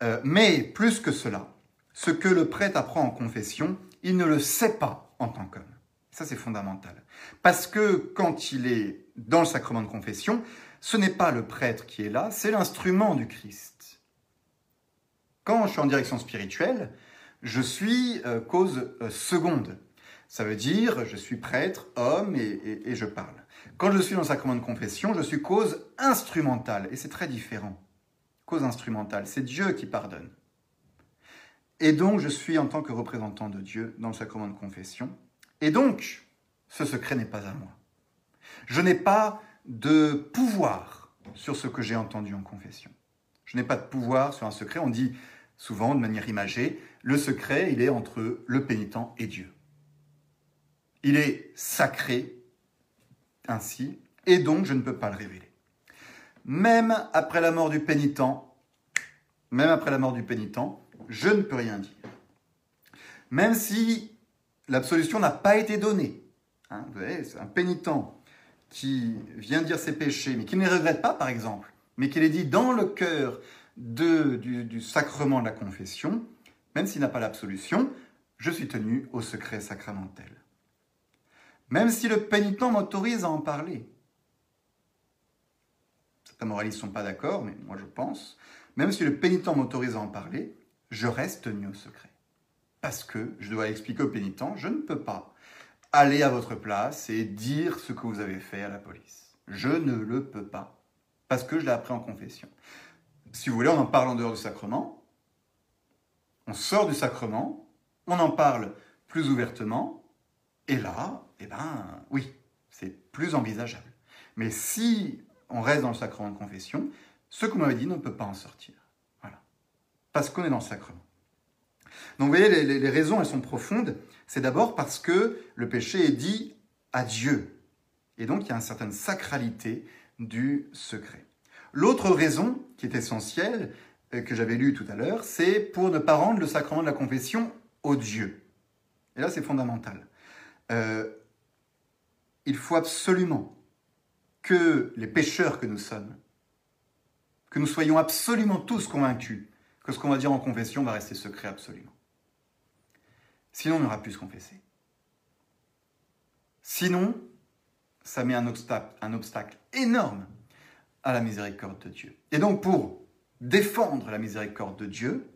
Euh, mais plus que cela, ce que le prêtre apprend en confession, il ne le sait pas en tant qu'homme. Ça, c'est fondamental. Parce que quand il est dans le sacrement de confession, ce n'est pas le prêtre qui est là, c'est l'instrument du Christ. Quand je suis en direction spirituelle, je suis euh, cause euh, seconde. Ça veut dire, je suis prêtre, homme, et, je parle. Quand je suis dans le sacrement de confession, je suis cause instrumentale, et c'est très différent. Cause instrumentale, c'est Dieu qui pardonne. Et donc, je suis en tant que représentant de Dieu dans le sacrement de confession. Et donc, ce secret n'est pas à moi. Je n'ai pas de pouvoir sur ce que j'ai entendu en confession. Je n'ai pas de pouvoir sur un secret. On dit souvent, de manière imagée, le secret, il est entre le pénitent et Dieu. Il est sacré ainsi, et donc je ne peux pas le révéler. Même après la mort du pénitent, même après la mort du pénitent, je ne peux rien dire. Même si l'absolution n'a pas été donnée. Hein, vous voyez, un pénitent qui vient dire ses péchés, mais qui ne les regrette pas, par exemple, mais qui les dit dans le cœur du, sacrement de la confession, même s'il n'a pas l'absolution, je suis tenu au secret sacramentel. Même si le pénitent m'autorise à en parler. Certains moralistes ne sont pas d'accord, mais moi je pense. Même si le pénitent m'autorise à en parler, je reste tenu au secret. Parce que je dois expliquer au pénitent, je ne peux pas aller à votre place et dire ce que vous avez fait à la police. Je ne le peux pas. Parce que je l'ai appris en confession. Si vous voulez, on en parle en dehors du sacrement. On sort du sacrement, on en parle plus ouvertement, et là, eh ben, oui, c'est plus envisageable. Mais si on reste dans le sacrement de confession, ce vous m'avez dit ne peut pas en sortir. Voilà. Parce qu'on est dans le sacrement. Donc vous voyez, les, raisons, elles sont profondes. C'est d'abord parce que le péché est dit à Dieu. Et donc il y a une certaine sacralité du secret. L'autre raison qui est essentielle, que j'avais lue tout à l'heure, c'est pour ne pas rendre le sacrement de la confession odieux. Et là, c'est fondamental. Euh, il faut absolument que les pécheurs que nous sommes, que nous soyons absolument tous convaincus que ce qu'on va dire en confession va rester secret absolument. Sinon, on n'aura plus se confesser. Sinon, ça met un obstacle, un obstacle énorme à la miséricorde de Dieu. Et donc, pour défendre la miséricorde de Dieu,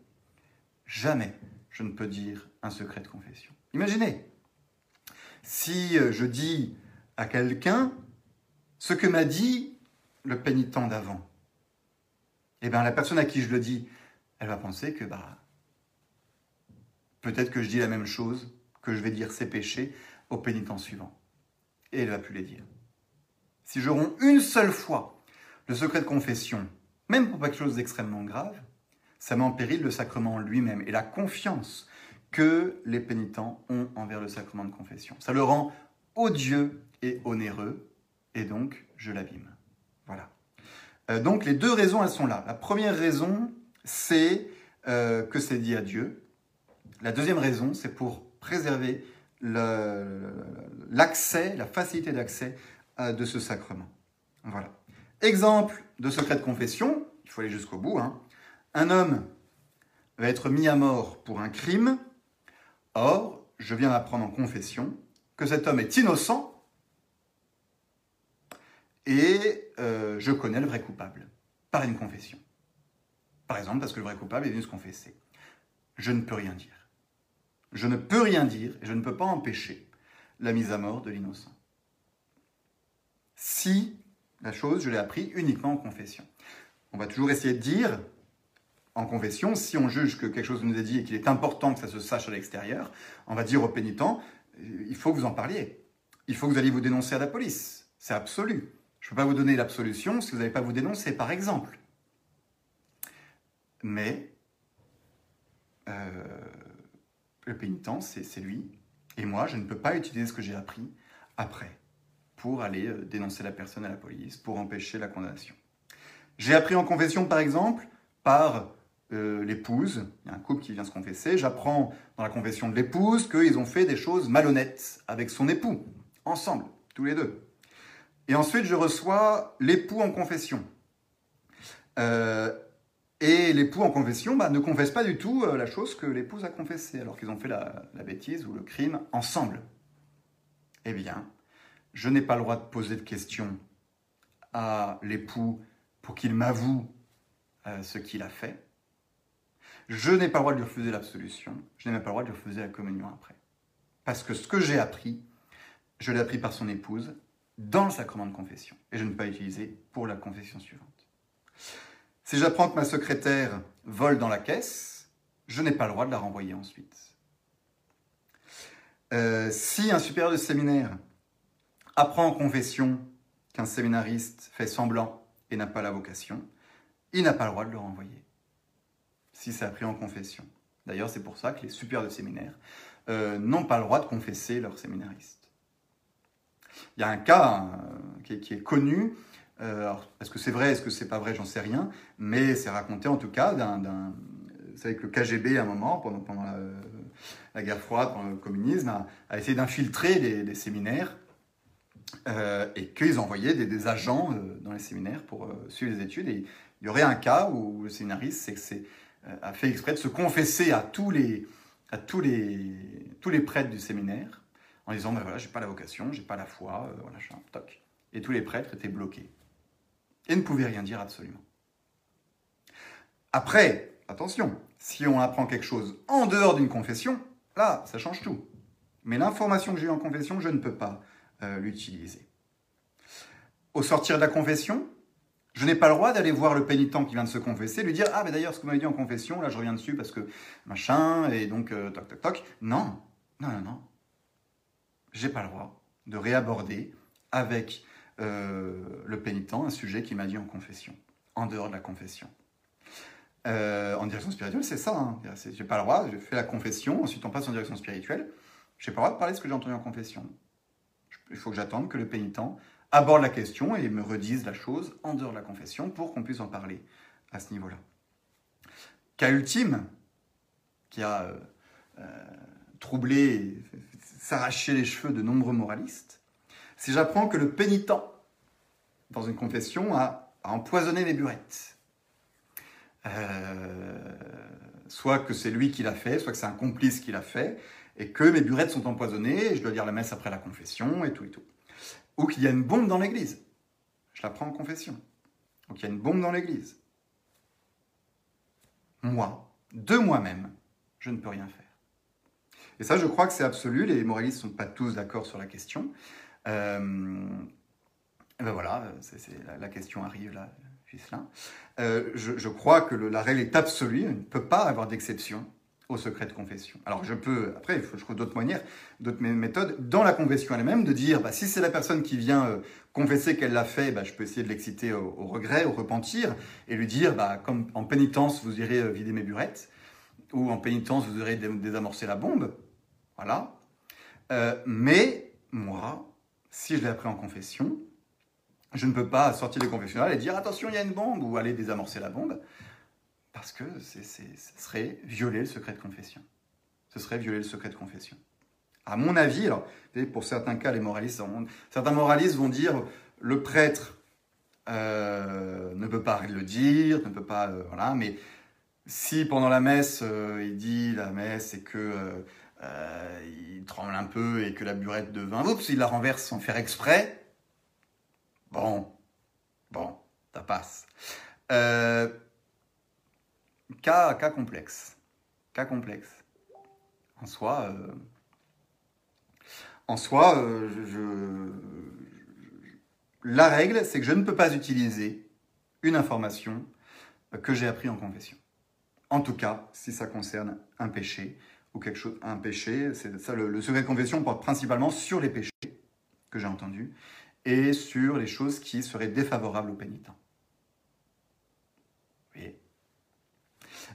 jamais je ne peux dire un secret de confession. Imaginez, si euh, je dis à quelqu'un ce que m'a dit le pénitent d'avant, eh bien la personne à qui je le dis, elle va penser que bah, Peut-être que je dis la même chose, que je vais dire ses péchés au pénitent suivant. Et elle va plus les dire. Si je romps une seule fois le secret de confession, même pour quelque chose d'extrêmement grave, ça met en péril le sacrement lui-même et la confiance que les pénitents ont envers le sacrement de confession. Ça le rend odieux et onéreux, et donc je l'abîme. Voilà. Euh, donc les deux raisons, elles sont là. La première raison, c'est euh, que c'est dit à Dieu, la deuxième raison, c'est pour préserver l'accès, la facilité d'accès de ce sacrement. Voilà. Exemple de secret de confession, il faut aller jusqu'au bout. Hein. Un homme va être mis à mort pour un crime. Or, je viens d'apprendre en confession que cet homme est innocent et euh, je connais le vrai coupable par une confession. Par exemple, parce que le vrai coupable est venu se confesser. Je ne peux rien dire. Je ne peux rien dire et je ne peux pas empêcher la mise à mort de l'innocent. Si la chose, je l'ai appris uniquement en confession. On va toujours essayer de dire en confession, si on juge que quelque chose nous est dit et qu'il est important que ça se sache à l'extérieur, on va dire au pénitent, il faut que vous en parliez. Il faut que vous alliez vous dénoncer à la police. C'est absolu. Je ne peux pas vous donner l'absolution si vous n'allez pas vous dénoncer, par exemple. Mais euh, le pénitent, c'est lui. Et moi, je ne peux pas utiliser ce que j'ai appris après pour aller euh, dénoncer la personne à la police, pour empêcher la condamnation. J'ai appris en confession, par exemple, par euh, l'épouse, il y a un couple qui vient se confesser, j'apprends dans la confession de l'épouse qu'ils ont fait des choses malhonnêtes avec son époux, ensemble, tous les deux. Et ensuite, je reçois l'époux en confession. Euh, et l'époux en confession bah, ne confesse pas du tout euh, la chose que l'épouse a confessée, alors qu'ils ont fait la, la, bêtise ou le crime ensemble. Eh bien, je n'ai pas le droit de poser de questions à l'époux pour qu'il m'avoue ce qu'il a fait. Je n'ai pas le droit de lui refuser l'absolution, je n'ai même pas le droit de lui refuser la communion après. Parce que ce que j'ai appris, je l'ai appris par son épouse dans le sacrement de confession, et je ne peux pas l'utiliser pour la confession suivante. Si j'apprends que ma secrétaire vole dans la caisse, je n'ai pas le droit de la renvoyer ensuite. Euh, si un supérieur de séminaire apprend en confession qu'un séminariste fait semblant et n'a pas la vocation, il n'a pas le droit de le renvoyer si c'est appris en confession. D'ailleurs, c'est pour ça que les supérieurs de séminaire euh, n'ont pas le droit de confesser leurs séminaristes. Il y a un cas euh, qui, est, connu, euh, est-ce que c'est vrai, est-ce que c'est pas vrai, j'en sais rien, mais c'est raconté en tout cas d'un... Savez que le KGB, à un moment, pendant la, guerre froide, pendant le communisme, a, essayé d'infiltrer les, séminaires et qu'ils envoyaient des, des agents dans les séminaires pour suivre les études. Et il y aurait un cas où le séminariste, euh, a fait exprès de se confesser à tous les, prêtres du séminaire en disant ben voilà, j'ai pas la vocation, j'ai pas la foi, euh, voilà, un toc. Et tous les prêtres étaient bloqués et ne pouvaient rien dire absolument. Après, attention, si on apprend quelque chose en dehors d'une confession, là, ça change tout. Mais l'information que j'ai en confession, je ne peux pas euh, l'utiliser. Au sortir de la confession, je n'ai pas le droit d'aller voir le pénitent qui vient de se confesser, lui dire Ah, mais d'ailleurs, ce que vous m'avez dit en confession, là, je reviens dessus parce que machin, et donc, euh, toc, toc, toc. Non, non, non, non. J'ai pas le droit de réaborder avec euh, le pénitent un sujet qu'il m'a dit en confession, en dehors de la confession. En direction spirituelle, c'est ça. Hein. J'ai pas le droit, je fais la confession, ensuite on passe en direction spirituelle. J'ai pas le droit de parler de ce que j'ai entendu en confession. Il faut que j'attende que le pénitent aborde la question et me redise la chose en dehors de la confession pour qu'on puisse en parler à ce niveau-là. Cas ultime, qui a euh, euh, troublé, s'arraché les cheveux de nombreux moralistes, si j'apprends que le pénitent, dans une confession, a, empoisonné mes burettes. Euh, soit que c'est lui qui l'a fait, soit que c'est un complice qui l'a fait, et que mes burettes sont empoisonnées, je dois dire la messe après la confession, et tout et tout ou qu'il y a une bombe dans l'église. Je la prends en confession. Ou qu'il y a une bombe dans l'église. Moi, de moi-même, je ne peux rien faire. Et ça, je crois que c'est absolu. Les moralistes ne sont pas tous d'accord sur la question. Euh, ben voilà, la, question arrive là, juste là. Euh, je, crois que la règle est absolue. Il ne peut pas avoir d'exception au secret de confession. Alors je peux, après, il faut je trouve d'autres manières, d'autres méthodes, dans la confession elle-même, de dire, bah, si c'est la personne qui vient euh, confesser qu'elle l'a fait, bah, je peux essayer de l'exciter au, regret, au repentir, et lui dire, bah, comme en pénitence, vous irez euh, vider mes burettes, ou en pénitence, vous irez désamorcer la bombe. Voilà. Euh, mais moi, si je l'ai appris en confession, je ne peux pas sortir des confessionnels et dire, attention, il y a une bombe, ou aller désamorcer la bombe. Parce que ce serait violer le secret de confession. Ce serait violer le secret de confession. À mon avis, alors, pour certains cas, les moralistes, certains moralistes vont dire le prêtre euh, ne peut pas le dire, ne peut pas, euh, voilà, mais si pendant la messe euh, il dit la messe et que il tremble un peu et que la burette de vin, oups, il la renverse sans faire exprès, bon, bon, ça passe. Cas, complexe. Cas complexe. En soi, euh, en soi euh, la règle, c'est que je ne peux pas utiliser une information que j'ai appris en confession. En tout cas, si ça concerne un péché ou quelque chose, un péché, c'est ça le, le, secret de confession porte principalement sur les péchés que j'ai entendus et sur les choses qui seraient défavorables aux pénitents.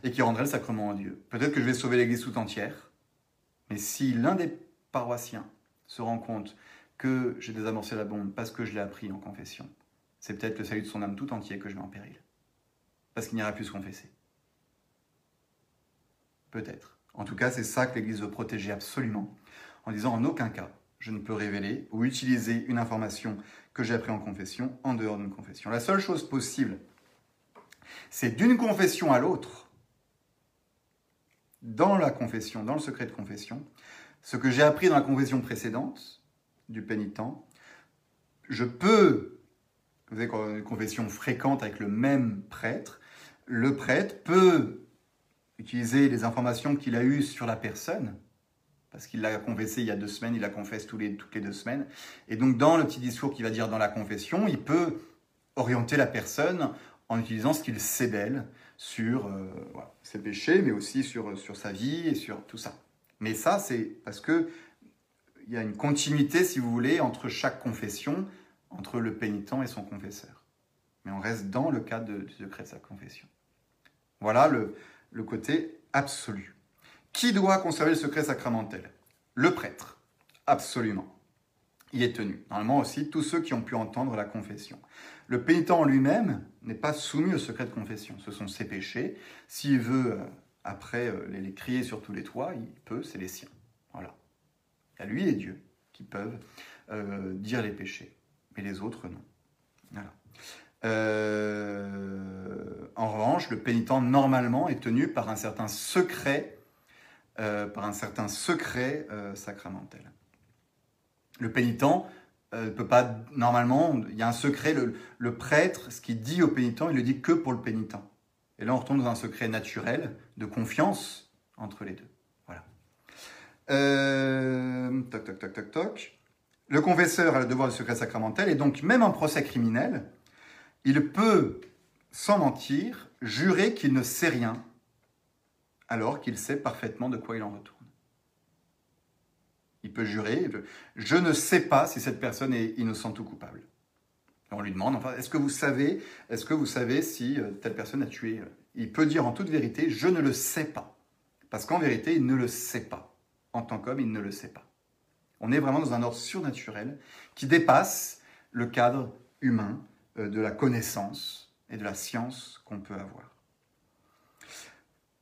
Et qui rendrait le sacrement à Dieu. Peut-être que je vais sauver l'Église tout entière, mais si l'un des paroissiens se rend compte que j'ai désamorcé la bombe parce que je l'ai appris en confession, c'est peut-être le salut de son âme tout entier que je mets en péril. Parce qu'il n'ira plus se confesser. Peut-être. En tout cas, c'est ça que l'Église veut protéger absolument, en disant en aucun cas, je ne peux révéler ou utiliser une information que j'ai appris en confession en dehors d'une confession. La seule chose possible, c'est d'une confession à l'autre, dans la confession, dans le secret de confession, ce que j'ai appris dans la confession précédente du pénitent, je peux, vous avez une confession fréquente avec le même prêtre, le prêtre peut utiliser les informations qu'il a eues sur la personne, parce qu'il l'a confessé il y a deux semaines, il la confesse tous les, toutes les deux semaines. Et donc, dans le petit discours qu'il va dire dans la confession, il peut orienter la personne en utilisant ce qu'il sait d'elle sur euh, ses péchés, mais aussi sur, sur sa vie et sur tout ça. Mais ça, c'est parce que il y a une continuité, si vous voulez, entre chaque confession, entre le pénitent et son confesseur. Mais on reste dans le cadre du secret de sa confession. Voilà le, le côté absolu. Qui doit conserver le secret sacramentel? Le prêtre, absolument. Il est tenu. Normalement aussi, tous ceux qui ont pu entendre la confession. Le pénitent en lui-même n'est pas soumis au secret de confession. Ce sont ses péchés. S'il veut, euh, après, euh, les, crier sur tous les toits, il peut, c'est les siens. Voilà. Il y a lui et Dieu qui peuvent euh, dire les péchés, mais les autres non. En revanche, le pénitent normalement est tenu par un certain secret, par un certain secret sacramentel. Le pénitent euh, peut pas, normalement, il y a un secret, le, prêtre, ce qu'il dit au pénitent, il le dit que pour le pénitent. Et là, on retombe dans un secret naturel de confiance entre les deux. Voilà. Euh, toc, toc, toc, toc, toc. Le confesseur a le devoir du secret sacramentel, et donc même en procès criminel, il peut, sans mentir, jurer qu'il ne sait rien, alors qu'il sait parfaitement de quoi il en retourne. Il peut jurer, je ne sais pas si cette personne est innocente ou coupable. On lui demande, enfin, est-ce que vous savez, est-ce que vous savez si euh, telle personne a tué euh, Il peut dire en toute vérité, je ne le sais pas. Parce qu'en vérité, il ne le sait pas. En tant qu'homme, il ne le sait pas. On est vraiment dans un ordre surnaturel qui dépasse le cadre humain euh, de la connaissance et de la science qu'on peut avoir.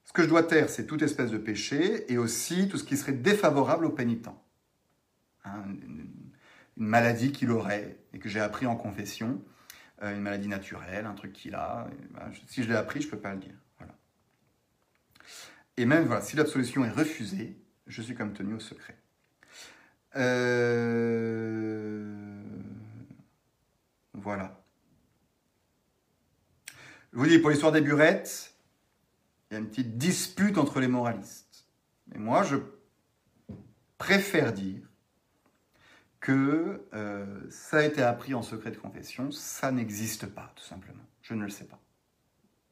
Ce que je dois taire, c'est toute espèce de péché et aussi tout ce qui serait défavorable au pénitent. Une, maladie qu'il aurait et que j'ai appris en confession, euh, une maladie naturelle, un truc qu'il a. Si je l'ai appris, je ne peux pas le dire. Voilà. Et même voilà, si l'absolution est refusée, je suis comme tenu au secret. Euh, voilà. Je vous dis, pour l'histoire des burettes, il y a une petite dispute entre les moralistes. Mais moi, je préfère dire que euh, ça a été appris en secret de confession, ça n'existe pas, tout simplement. Je ne le sais pas.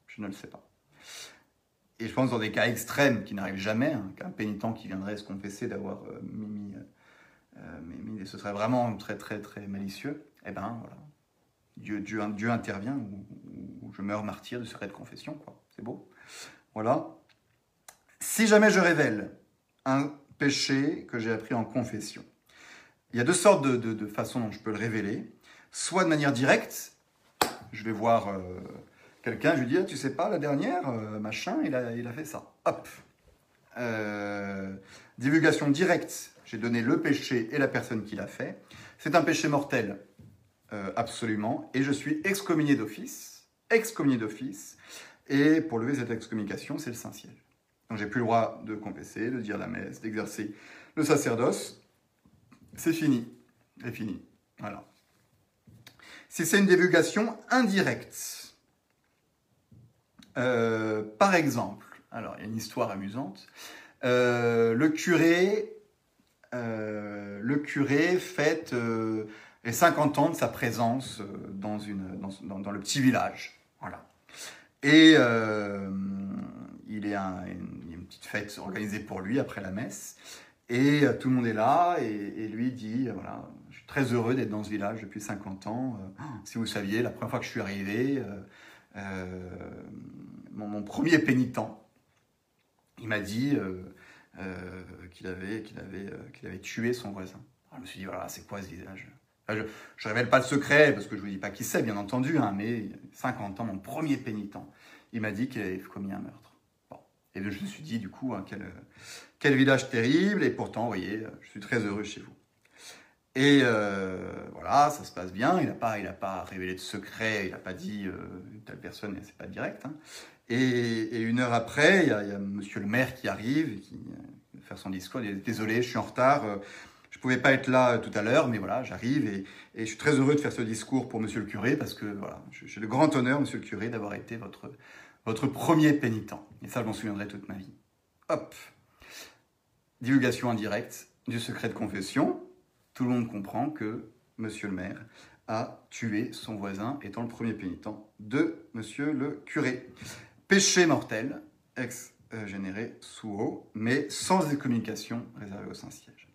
Je ne le sais pas. Et je pense dans des cas extrêmes qui n'arrivent jamais, hein, qu'un pénitent qui viendrait se confesser d'avoir euh, mis, euh, ce serait vraiment très très très malicieux, eh ben voilà, Dieu, intervient ou, je meurs martyr du secret de confession, quoi. C'est beau. Voilà. Si jamais je révèle un péché que j'ai appris en confession, il y a deux sortes de, façons dont je peux le révéler. Soit de manière directe, je vais voir euh, quelqu'un, je lui dis, ah, tu sais pas, la dernière, euh, machin, il a, il a fait ça. Hop. Euh, divulgation directe, j'ai donné le péché et la personne qui l'a fait. C'est un péché mortel, absolument, et je suis excommunié d'office, excommunié d'office, et pour lever cette excommunication, c'est le Saint-Siège. Donc j'ai plus le droit de confesser, de dire la messe, d'exercer le sacerdoce, c'est fini. C'est fini. Voilà. C'est une divulgation indirecte, euh, par exemple, alors il y a une histoire amusante, euh, le curé, euh, le curé fête les 50 ans de sa présence dans, une, le petit village. Voilà. Et il, est un, il y a une petite fête organisée pour lui après la messe. Et euh, tout le monde est là, et, lui dit, euh, voilà, je suis très heureux d'être dans ce village depuis 50 ans. Euh, si vous saviez, la première fois que je suis arrivé, mon, premier pénitent, il m'a dit qu'il avait, qu'il avait, qu'il avait tué son voisin. Alors, je me suis dit, voilà, c'est quoi ce visage je ne révèle pas le secret, parce que je ne vous dis pas qui c'est, bien entendu, hein, mais 50 ans, mon premier pénitent, il m'a dit qu'il avait commis un meurtre. Et je me suis dit, du coup, hein, quel, quel village terrible, et pourtant, vous voyez, je suis très heureux chez vous. Et euh, voilà, ça se passe bien. Il n'a pas, il pas révélé de secret. Il n'a pas dit euh, telle personne, c'est pas direct. Hein. Et, une heure après, il y, a, Monsieur le maire qui arrive, qui euh, faire son discours. Il dit désolé, je suis en retard. je pouvais pas être là tout à l'heure, mais voilà, j'arrive et, et, je suis très heureux de faire ce discours pour Monsieur le curé parce que voilà, j'ai le grand honneur, Monsieur le curé, d'avoir été votre votre premier pénitent. Et ça, je m'en souviendrai toute ma vie. Hop, divulgation indirecte du secret de confession tout le monde comprend que monsieur le maire a tué son voisin, étant le premier pénitent de monsieur le curé. Péché mortel, ex-généré sous haut, mais sans communication réservée au Saint-Siège.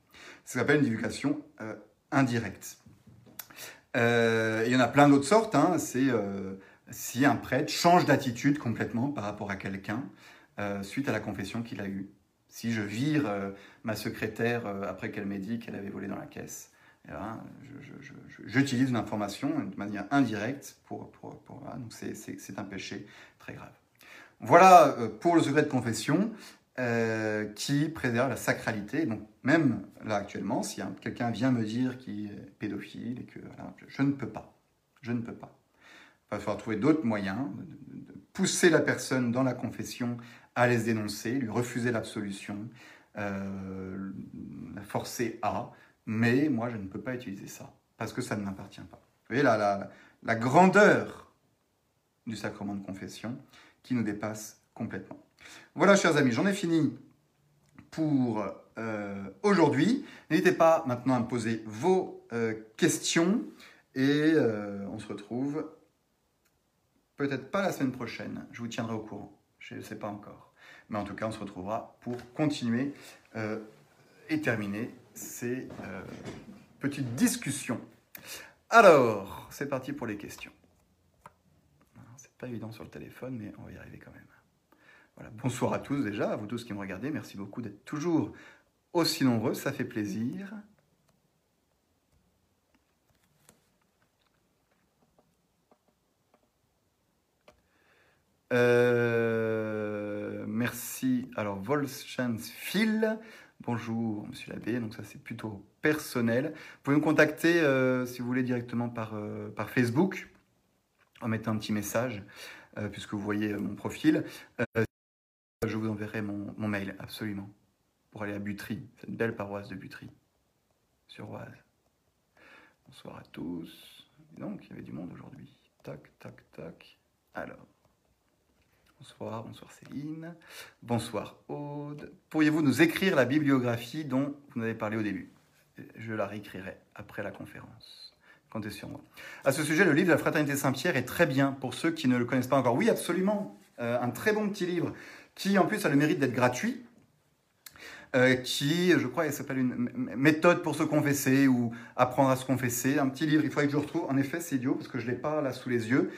Ça s'appelle une divulgation euh, indirecte. Euh, il y en a plein d'autres sortes. Hein. C'est euh, si un prêtre change d'attitude complètement par rapport à quelqu'un suite à la confession qu'il a eue. Si je vire euh, ma secrétaire euh, après qu'elle m'ait dit qu'elle avait volé dans la caisse, j'utilise une information de manière indirecte pour... donc c'est un péché très grave. Voilà euh, pour le secret de confession qui préserve la sacralité. Donc même là actuellement, si quelqu'un vient me dire qu'il est pédophile et que je, ne peux pas, je ne peux pas. Il va falloir trouver d'autres moyens de, pousser la personne dans la confession à les dénoncer, lui refuser l'absolution, euh, la forcer à, mais moi je ne peux pas utiliser ça, parce que ça ne m'appartient pas. Vous voyez la, la grandeur du sacrement de confession qui nous dépasse complètement. Voilà, chers amis, j'en ai fini pour euh, aujourd'hui. N'hésitez pas maintenant à me poser vos euh, questions et on se retrouve peut-être pas la semaine prochaine, je vous tiendrai au courant, je ne sais pas encore. Mais en tout cas, on se retrouvera pour continuer euh, et terminer ces euh, petites discussions. Alors, c'est parti pour les questions. C'est pas évident sur le téléphone, mais on va y arriver quand même. Bonsoir à tous déjà, à vous tous qui me regardez. Merci beaucoup d'être toujours aussi nombreux, ça fait plaisir. Euh, merci. Alors, Phil. Bonjour, monsieur l'abbé. Donc, ça, c'est plutôt personnel. Vous pouvez me contacter euh, si vous voulez directement par, euh, par Facebook en mettant un petit message, puisque vous voyez mon profil. je vous enverrai mon, mon, mail, absolument, pour aller à Butry, cette belle paroisse de Butry, sur Oise. Bonsoir à tous. Donc, il y avait du monde aujourd'hui. Tac, tac, tac. Alors. Bonsoir, bonsoir Céline. Bonsoir Aude. Pourriez-vous nous écrire la bibliographie dont vous avez parlé au début? Je la réécrirai après la conférence. Comptez sur moi. À ce sujet, le livre de la Fraternité Saint-Pierre est très bien pour ceux qui ne le connaissent pas encore. Oui, absolument. Euh, un très bon petit livre qui, en plus, a le mérite d'être gratuit. Euh, qui, je crois, s'appelle une méthode pour se confesser ou apprendre à se confesser. Un petit livre, il faudrait que je retrouve. En effet, c'est idiot parce que je ne l'ai pas là sous les yeux.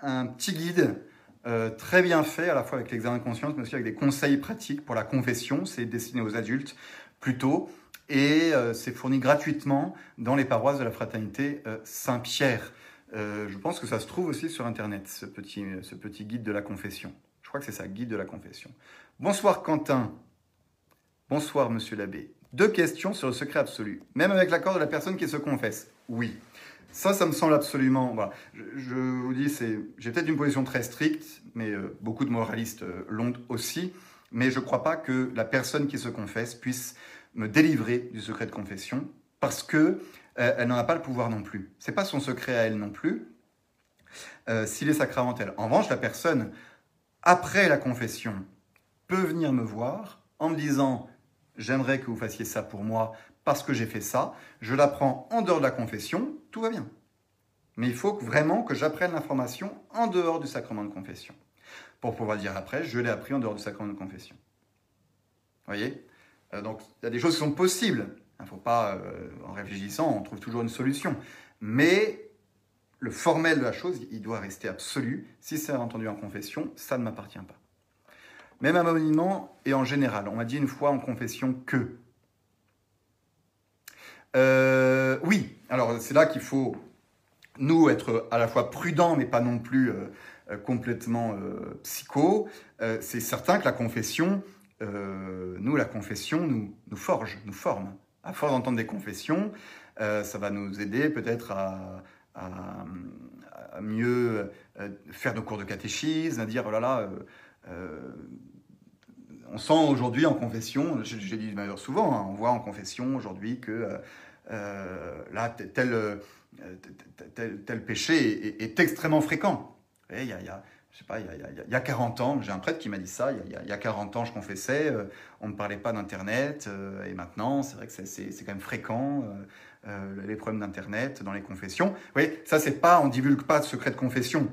Un petit guide euh, très bien fait, à la fois avec l'examen de conscience, mais aussi avec des conseils pratiques pour la confession. C'est destiné aux adultes plutôt. Et euh, c'est fourni gratuitement dans les paroisses de la fraternité euh, Saint-Pierre. je pense que ça se trouve aussi sur Internet, ce petit, ce petit guide de la confession. Je crois que c'est ça, guide de la confession. Bonsoir Quentin. Bonsoir Monsieur l'abbé. Deux questions sur le secret absolu. Même avec l'accord de la personne qui se confesse. Oui. Ça, ça me semble absolument. Je, vous dis, j'ai peut-être une position très stricte, mais euh, beaucoup de moralistes euh, l'ont aussi. Mais je ne crois pas que la personne qui se confesse puisse me délivrer du secret de confession parce que euh, elle n'en a pas le pouvoir non plus. C'est pas son secret à elle non plus. S'il est sacramentel. En revanche, la personne après la confession peut venir me voir en me disant j'aimerais que vous fassiez ça pour moi parce que j'ai fait ça, je l'apprends en dehors de la confession, tout va bien. Mais il faut vraiment que j'apprenne l'information en dehors du sacrement de confession. Pour pouvoir dire après, je l'ai appris en dehors du sacrement de confession. Vous voyez? Euh, Donc, il y a des choses qui sont possibles. Il ne faut pas, euh, en réfléchissant, on trouve toujours une solution. Mais le formel de la chose, il doit rester absolu. Si c'est entendu en confession, ça ne m'appartient pas. même anonymement et en général. On m'a dit une fois en confession que. Euh, oui, alors c'est là qu'il faut, nous, être à la fois prudents, mais pas non plus euh, euh, complètement psycho. c'est certain que la confession, nous, la confession nous, forge, nous forme. À force d'entendre des confessions, ça va nous aider peut-être à, mieux faire nos cours de catéchisme, à dire, oh là là, on sent aujourd'hui en confession, j'ai dit d'ailleurs souvent, hein, on voit en confession aujourd'hui que là, tel, euh, tel, tel, péché est, extrêmement fréquent. il y a, je sais pas, il y, a, il y a 40 ans, j'ai un prêtre qui m'a dit ça, il y, a, il y a 40 ans je confessais, euh, on ne parlait pas d'Internet, et maintenant c'est vrai que c'est quand même fréquent, les problèmes d'Internet dans les confessions. Oui, ça c'est pas, on divulgue pas de secret de confession,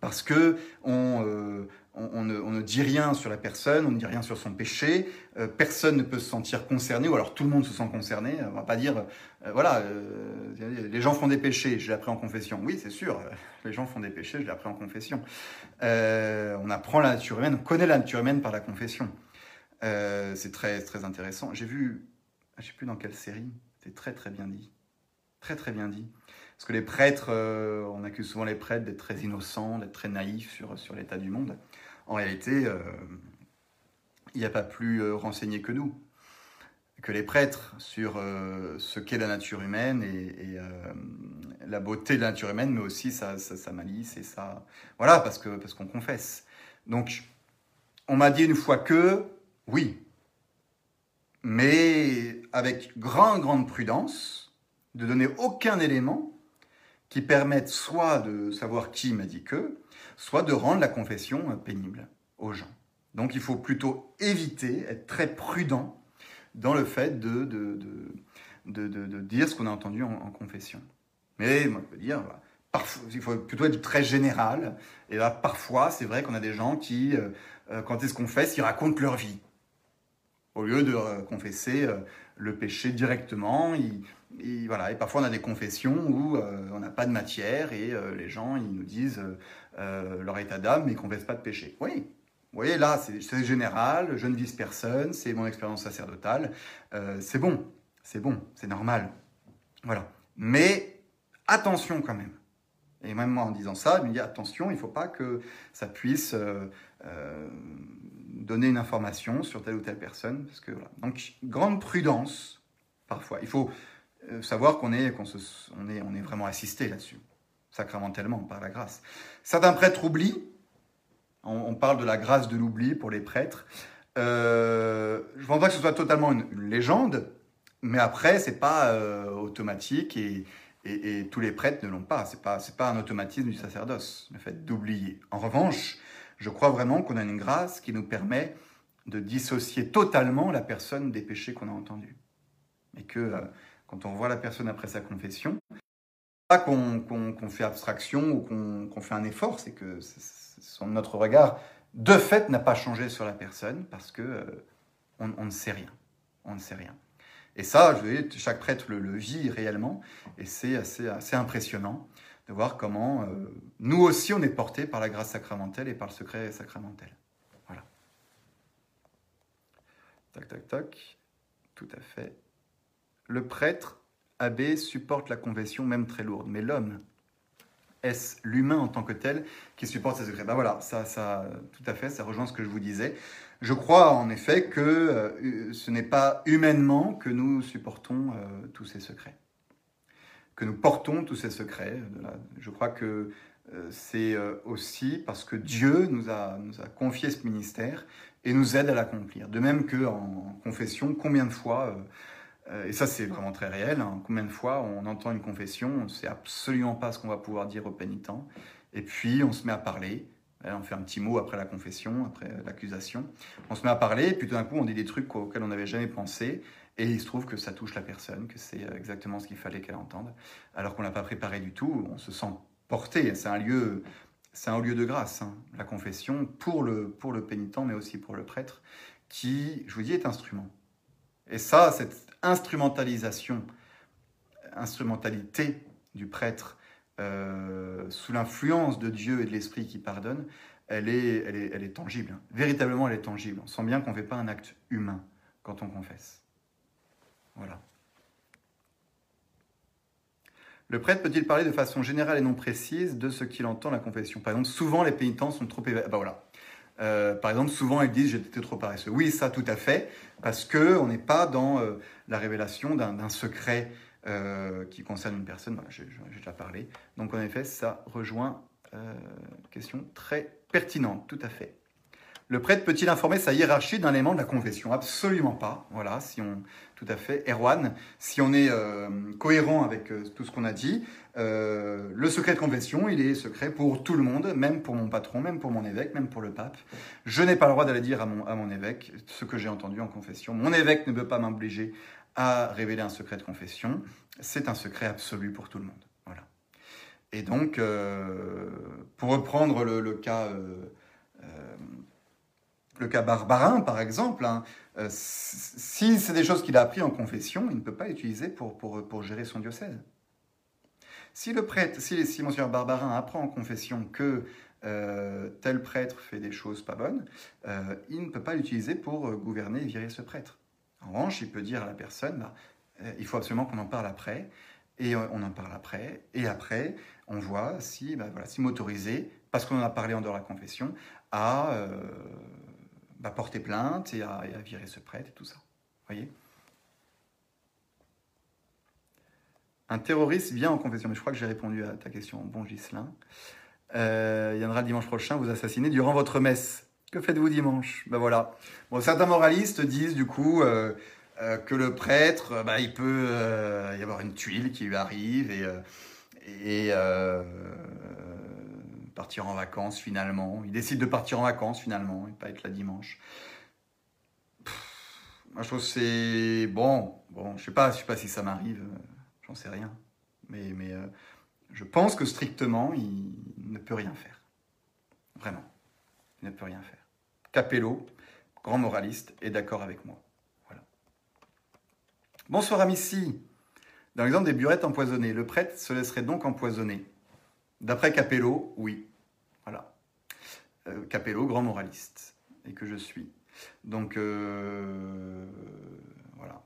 parce que on, on, ne, dit rien sur la personne, on ne dit rien sur son péché, euh, personne ne peut se sentir concerné, ou alors tout le monde se sent concerné. On va pas dire, euh, voilà, euh, les gens font des péchés, je l'ai appris en confession. Oui, c'est sûr, les gens font des péchés, je l'ai appris en confession. on apprend la nature humaine, on connaît la nature humaine par la confession. c'est très, très intéressant. J'ai vu, je ne sais plus dans quelle série, c'est très très bien dit. Très très bien dit. Parce que les prêtres, on accuse souvent les prêtres d'être très innocents, d'être très naïfs sur, sur l'état du monde en réalité, euh, il n'y a pas plus euh, renseigné que nous, que les prêtres sur euh, ce qu'est la nature humaine et, la beauté de la nature humaine, mais aussi sa, malice et sa... Voilà, parce qu'on parce qu'on confesse. Donc, on m'a dit une fois que, oui, mais avec grande, grande prudence, de donner aucun élément qui permette soit de savoir qui m'a dit que, soit de rendre la confession euh, pénible aux gens. Donc il faut plutôt éviter, être très prudent dans le fait de, de, de, dire ce qu'on a entendu en, confession. Mais moi, je peux dire, bah, parfois, il faut plutôt être très général. Et là, parfois, c'est vrai qu'on a des gens qui, euh, euh, quand ils se confessent, ils racontent leur vie. Au lieu de confesser le péché directement, ils, voilà. Et parfois, on a des confessions où on n'a pas de matière et les gens, ils nous disent euh, leur état d'âme, mais qu'on ne pas de péché. Oui, vous voyez, là, c'est général, je ne vise personne, c'est mon expérience sacerdotale, euh, c'est bon, c'est bon, c'est normal. Voilà. Mais attention quand même. Et même moi, en disant ça, je me dis attention, il ne faut pas que ça puisse euh, donner une information sur telle ou telle personne. Parce que. Donc, grande prudence, parfois. Il faut savoir qu'on est, qu'on on est, on est vraiment assisté là-dessus sacramentellement, par la grâce. Certains prêtres oublient, on, parle de la grâce de l'oubli pour les prêtres. Euh, je ne pense pas que ce soit totalement une, légende, mais après, c'est pas euh, automatique et, tous les prêtres ne l'ont pas. C'est pas, pas un automatisme du sacerdoce, le fait d'oublier. En revanche, je crois vraiment qu'on a une grâce qui nous permet de dissocier totalement la personne des péchés qu'on a entendus. Et que euh, quand on voit la personne après sa confession, qu'on fait abstraction ou qu'on fait un effort, c'est que notre regard, de fait, n'a pas changé sur la personne parce que euh, on, ne sait rien. On ne sait rien. Et ça, je chaque prêtre le, vit réellement, et c'est assez, impressionnant de voir comment euh, nous aussi on est portés par la grâce sacramentelle et par le secret sacramentel. Voilà. Tac, tac, tac. Tout à fait. Le prêtre supporte la confession, même très lourde. Mais l'homme, est-ce l'humain en tant que tel qui supporte ces secrets? Ben voilà, ça, ça, tout à fait, ça rejoint ce que je vous disais. Je crois en effet que euh, ce n'est pas humainement que nous supportons euh, tous ces secrets, que nous portons tous ces secrets. Je crois que euh, c'est aussi parce que Dieu nous a, nous a confié ce ministère et nous aide à l'accomplir. De même qu'en confession, combien de fois euh, et ça, c'est vraiment très réel. Hein. Combien de fois on entend une confession, on ne sait absolument pas ce qu'on va pouvoir dire au pénitent, et puis on se met à parler. On fait un petit mot après la confession, après l'accusation. On se met à parler, et puis tout d'un coup, on dit des trucs auxquels on n'avait jamais pensé, et il se trouve que ça touche la personne, que c'est exactement ce qu'il fallait qu'elle entende, alors qu'on l'a pas préparé du tout. On se sent porté. C'est un lieu, c'est un lieu de grâce, hein, la confession, pour le, pour le pénitent, mais aussi pour le prêtre, qui, je vous dis, est instrument. Et ça, cette instrumentalisation, instrumentalité du prêtre euh, sous l'influence de Dieu et de l'Esprit qui pardonne, elle est, elle est, elle est tangible. Véritablement, elle est tangible. On sent bien qu'on ne fait pas un acte humain quand on confesse. Voilà. Le prêtre peut-il parler de façon générale et non précise de ce qu'il entend la confession? Par exemple, souvent les pénitents sont trop éva- bah voilà. Euh, par exemple, souvent ils disent j'étais trop paresseux. Oui, ça tout à fait, parce que on n'est pas dans euh, la révélation d'un secret euh, qui concerne une personne. Voilà, j'ai déjà parlé. Donc en effet, ça rejoint une question très pertinente, tout à fait. Le prêtre peut-il informer sa hiérarchie d'un élément de la confession? Absolument pas. Voilà, si on, tout à fait. Erwan, si on est euh, cohérent avec euh, tout ce qu'on a dit, euh, le secret de confession, il est secret pour tout le monde, même pour mon patron, même pour mon évêque, même pour le pape. Je n'ai pas le droit d'aller dire à mon, évêque ce que j'ai entendu en confession. Mon évêque ne peut pas m'obliger à révéler un secret de confession. C'est un secret absolu pour tout le monde. Voilà. Et donc, pour reprendre le, cas, le cas barbarin, par exemple, hein, euh, si c'est des choses qu'il a appris en confession, il ne peut pas l'utiliser pour, pour, pour gérer son diocèse. Si le prêtre, si, si Monseigneur Barbarin apprend en confession que euh, tel prêtre fait des choses pas bonnes, euh, il ne peut pas l'utiliser pour gouverner et virer ce prêtre. En revanche, il peut dire à la personne, bah, il faut absolument qu'on en parle après, et on en parle après, et après, on voit si, bah, voilà, si m'autoriser, parce qu'on en a parlé en dehors de la confession, à bah, porter plainte et à, virer ce prêtre et tout ça. voyez? Un terroriste vient en confession, mais je crois que j'ai répondu à ta question, bon Gislin. Euh, il viendra le dimanche prochain vous assassiner durant votre messe. Que faites-vous dimanche? Ben voilà. Bon, certains moralistes disent du coup euh, euh, que le prêtre, bah, il peut y avoir une tuile qui lui arrive et, et partir en vacances finalement. Il décide de partir en vacances finalement et pas être là dimanche. Pff, moi je c'est bon. Bon, je sais pas, je sais pas si ça m'arrive. euh, J'en sais rien. Mais, euh, je pense que strictement, il ne peut rien faire. Vraiment. Il ne peut rien faire. Capello, grand moraliste, est d'accord avec moi. Voilà. Bonsoir Missy. Dans l'exemple des burettes empoisonnées, le prêtre se laisserait donc empoisonner. D'après Capello, oui. Voilà. Euh, Capello, grand moraliste, et que je suis. Donc, euh, voilà.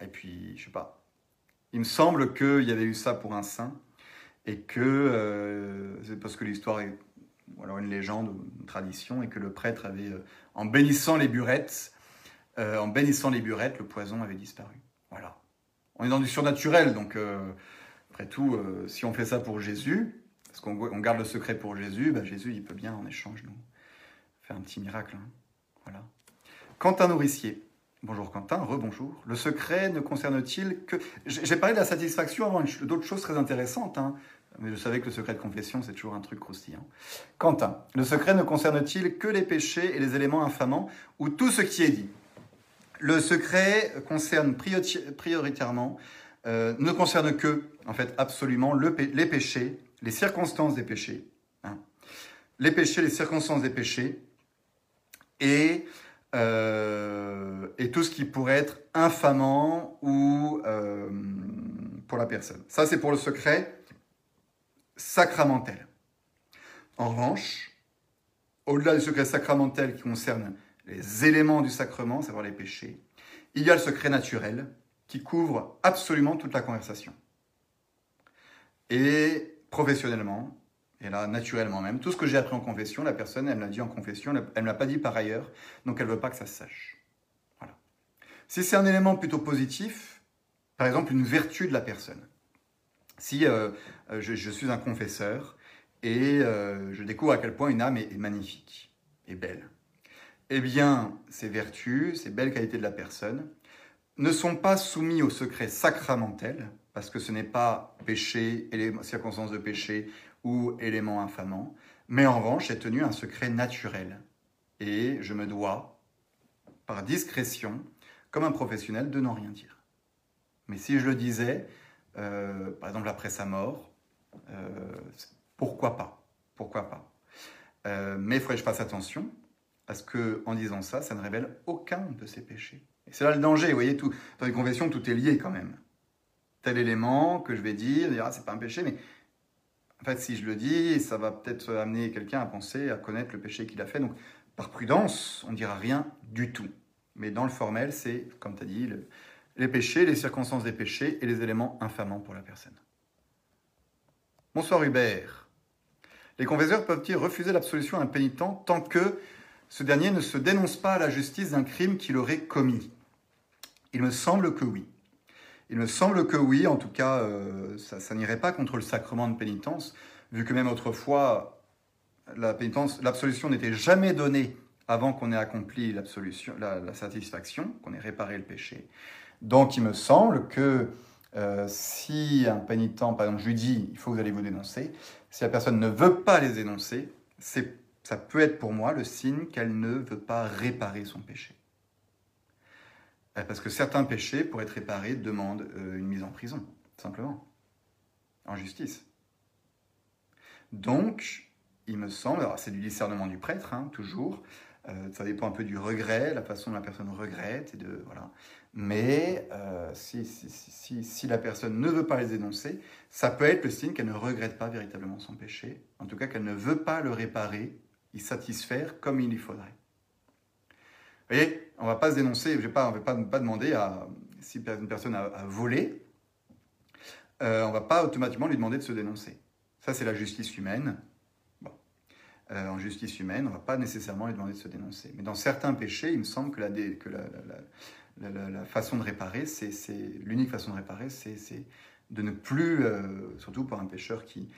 Et puis, je sais pas. Il me semble qu'il y avait eu ça pour un saint, et que euh, c'est parce que l'histoire est alors une légende, une tradition, et que le prêtre avait, en bénissant les burettes, en bénissant les burettes, le poison avait disparu. Voilà. On est dans du surnaturel, donc après tout, euh, si on fait ça pour Jésus, parce qu'on on garde le secret pour Jésus, bah, Jésus, il peut bien en échange nous faire un petit miracle. hein. Voilà. Quentin Nourricier. Bonjour Quentin, rebonjour. Le secret ne concerne-t-il que... J'ai parlé de la satisfaction avant d'autres choses très intéressantes, hein, mais je savais que le secret de confession, c'est toujours un truc croustillant. Quentin, le secret ne concerne-t-il que les péchés et les éléments infamants ou tout ce qui est dit? Le secret concerne priori- prioritairement, euh, ne concerne que, en fait, absolument les péchés, les circonstances des péchés, hein. les péchés, les circonstances des péchés, et, euh, et tout ce qui pourrait être infamant ou euh, pour la personne. Ça, c'est pour le secret sacramentel. En revanche, au-delà du secret sacramentel qui concerne les éléments du sacrement, savoir les péchés, il y a le secret naturel qui couvre absolument toute la conversation. Et professionnellement, et là naturellement même, tout ce que j'ai appris en confession, la personne, elle me l'a dit en confession, elle ne l'a pas dit par ailleurs, donc elle ne veut pas que ça se sache. Voilà. Si c'est un élément plutôt positif, par exemple une vertu de la personne, si euh, euh, je, je suis un confesseur et euh, je découvre à quel point une âme est, est magnifique et belle, eh bien, ces vertus, ces belles qualités de la personne, ne sont pas soumis au secret sacramentel, parce que ce n'est pas péché, élément- circonstance de péché ou élément infamant, mais en revanche est tenu un secret naturel. Et je me dois, par discrétion, comme un professionnel, de n'en rien dire. Mais si je le disais, euh, par exemple après sa mort, euh, pourquoi pas Pourquoi pas Euh, Mais il faudrait que je fasse attention, parce que en disant ça, ça ne révèle aucun de ses péchés. C'est là le danger, vous voyez, tout, dans les confessions, tout est lié quand même. Tel élément que je vais dire, dire, c'est pas un péché, mais En fait, si je le dis, ça va peut-être amener quelqu'un à penser, à connaître le péché qu'il a fait. Donc, par prudence, on ne dira rien du tout. Mais dans le formel, c'est, comme tu as dit, les péchés, les circonstances des péchés et les éléments infamants pour la personne. Bonsoir Hubert. Les confesseurs peuvent-ils refuser l'absolution à un pénitent tant que ce dernier ne se dénonce pas à la justice d'un crime qu'il aurait commis? Il me semble que oui. Il me semble que oui, en tout cas, euh, ça, n'irait pas contre le sacrement de pénitence, vu que même autrefois, l'absolution n'était jamais donnée avant qu'on ait accompli l'absolution, la, satisfaction, qu'on ait réparé le péché. Donc il me semble que euh, si un pénitent, par exemple, je lui dis, il faut que vous allez vous dénoncer, si la personne ne veut pas les dénoncer, ça peut être pour moi le signe qu'elle ne veut pas réparer son péché. Euh, parce que certains péchés, pour être réparés, demandent euh, une mise en prison, simplement, en justice. Donc, il me semble, c'est du discernement du prêtre, hein, toujours, euh, ça dépend un peu du regret, la façon dont la personne regrette, et de, voilà. mais si, si, la personne ne veut pas les énoncer, ça peut être le signe qu'elle ne regrette pas véritablement son péché, en tout cas qu'elle ne veut pas le réparer, y satisfaire comme il y faudrait. Voyez, on ne va pas se dénoncer, je on ne va pas, pas, demander à, si une personne a, volé, euh, on ne va pas automatiquement lui demander de se dénoncer. Ça, c'est la justice humaine. Euh, en justice humaine, on ne va pas nécessairement lui demander de se dénoncer. Mais dans certains péchés, il me semble que la, que la, façon de réparer, c'est l'unique façon de réparer, c'est de ne plus, euh, surtout pour un pécheur qui,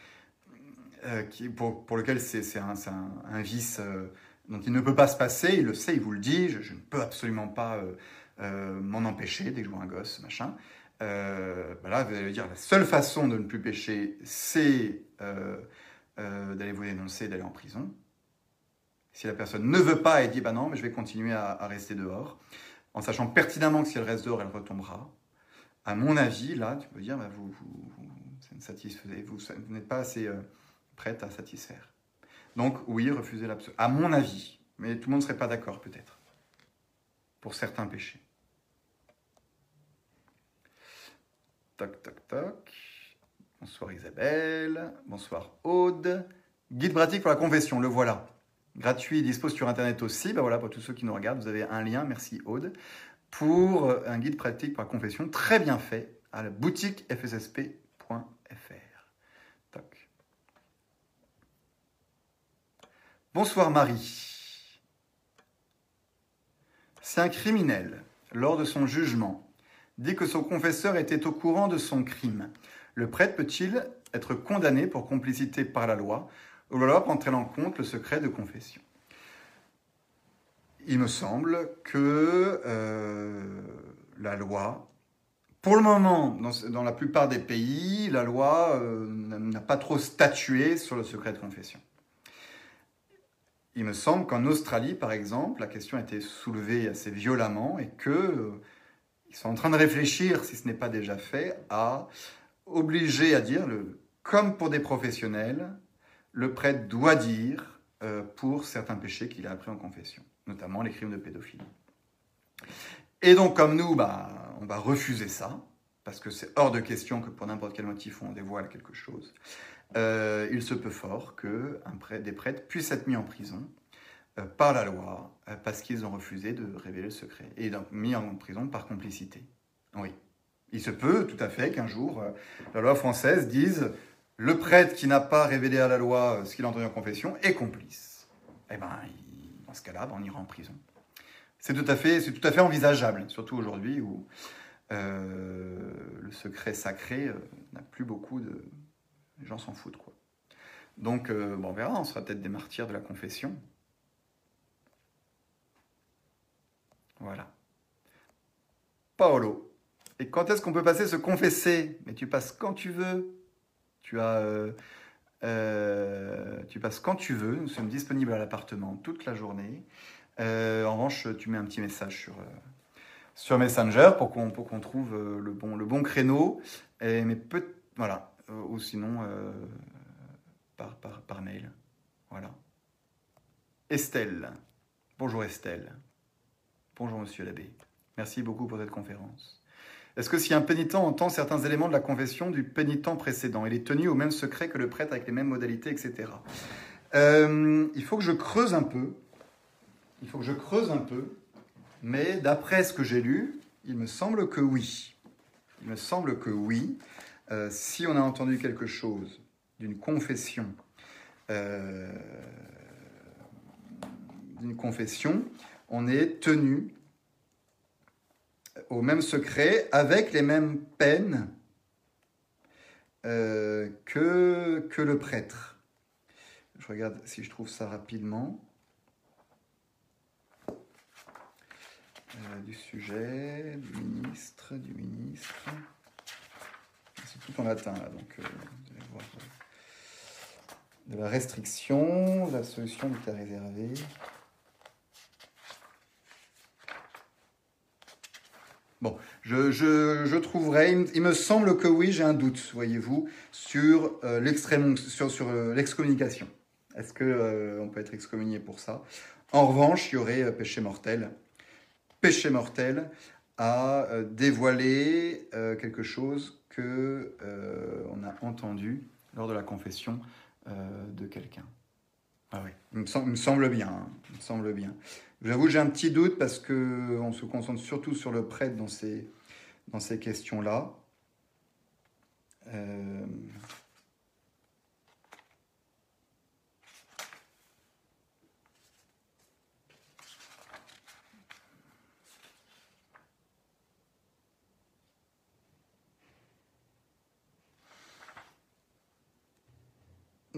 qui pour, pour, lequel c'est un, un, vice dont il ne peut pas se passer, il le sait, il vous le dit, je, ne peux absolument pas euh, euh, m'en empêcher dès que je vois un gosse, machin. Euh, bah vous allez dire, la seule façon de ne plus pécher, c'est d'aller vous dénoncer, d'aller en prison. Si la personne ne veut pas et dit, bah non, mais je vais continuer à, rester dehors, en sachant pertinemment que si elle reste dehors, elle retombera, à mon avis, là, tu peux dire, bah, vous, vous, vous, vous n'êtes pas assez prête à satisfaire. Donc oui, refuser l'absolu. À mon avis, mais tout le monde ne serait pas d'accord peut-être, pour certains péchés. Toc, toc, toc. Bonsoir Isabelle. Bonsoir Aude. Guide pratique pour la confession, le voilà. Gratuit, dispose sur Internet aussi. Ben voilà, pour tous ceux qui nous regardent, vous avez un lien, merci Aude, pour euh, un guide pratique pour la confession très bien fait à la boutique fssp.fr. Bonsoir Marie. Si un criminel, lors de son jugement, dit que son confesseur était au courant de son crime, le prêtre peut-il être condamné pour complicité par la loi ou alors prendre en compte le secret de confession? Il me semble que euh, la loi, pour le moment, dans, la plupart des pays, la loi euh, n'a pas trop statué sur le secret de confession. Il me semble qu'en Australie, par exemple, la question a été soulevée assez violemment et qu'ils euh, sont en train de réfléchir, si ce n'est pas déjà fait, à obliger à dire, le, comme pour des professionnels, le prêtre doit dire euh, pour certains péchés qu'il a appris en confession, notamment les crimes de pédophilie. Et donc, comme nous, bah, on va refuser ça, parce que c'est hors de question que pour n'importe quel motif on dévoile quelque chose. Euh, il se peut fort que des prêtres puissent être mis en prison euh, par la loi euh, parce qu'ils ont refusé de révéler le secret et donc mis en prison par complicité. Oui. Il se peut tout à fait qu'un jour la loi française dise le prêtre qui n'a pas révélé à la loi ce qu'il a entendu en confession est complice. Eh bien, dans ce cas-là, ben, on ira en prison. C'est tout à fait envisageable, surtout aujourd'hui où le secret sacré n'a plus beaucoup de, les gens s'en foutent, quoi. Donc, euh, bon, on verra, on sera peut-être des martyrs de la confession. Voilà. Paolo. Et quand est-ce qu'on peut passer se confesser? Mais tu passes quand tu veux. Tu as. Euh, euh, tu passes quand tu veux. Nous sommes disponibles à l'appartement toute la journée. en revanche, tu mets un petit message sur, sur Messenger pour qu'on trouve le bon, créneau. Mais voilà, ou sinon euh, par, par, par mail. Voilà. Estelle. Bonjour Estelle. Bonjour Monsieur l'abbé. Merci beaucoup pour cette conférence. Est-ce que si un pénitent entend certains éléments de la confession du pénitent précédent, il est tenu au même secret que le prêtre avec les mêmes modalités, etc. Euh, il faut que je creuse un peu. Il faut que je creuse un peu. Mais d'après ce que j'ai lu, il me semble que oui. Il me semble que oui. Euh, si on a entendu quelque chose d'une confession, euh, d'une confession, on est tenu au même secret, avec les mêmes peines euh, que, que le prêtre. Je regarde si je trouve ça rapidement. Du sujet, du ministre, du ministre. Tout en latin là, donc euh, voir. De la restriction, la solution du cas réservé. Bon, je, je, trouverai, il, me semble que oui, j'ai un doute, voyez-vous, sur euh, euh, l'excommunication. Est-ce qu'on euh, on peut être excommunié pour ça? En revanche, il y aurait péché mortel. Péché mortel à dévoiler quelque chose que on a entendu lors de la confession de quelqu'un. Ah oui, il me, semble, bien. Hein, me semble bien. J'avoue, j'ai un petit doute parce qu'on se concentre surtout sur le prêtre dans ces, dans ces questions-là. Euh,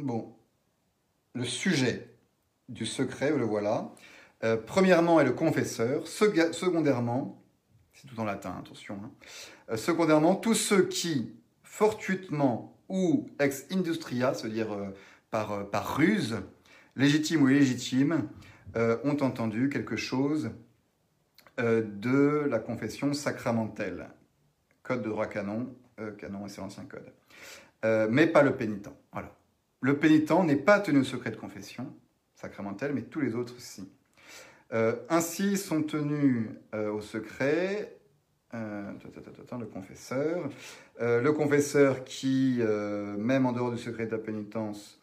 bon, le sujet du secret, le voilà. Euh, premièrement est le confesseur. Secondairement, c'est tout en latin, attention. Hein. Euh, secondairement, tous ceux qui, fortuitement ou ex industria, c'est-à-dire euh, par, par ruse, légitime ou illégitime, ont entendu quelque chose de la confession sacramentelle. Code de droit canon, canon c'est l'ancien code. mais pas le pénitent. Voilà. Le pénitent n'est pas tenu au secret de confession sacramentelle, mais tous les autres, si. Euh, ainsi sont tenus euh, au secret euh, le confesseur, le confesseur qui, même en dehors du secret de la pénitence,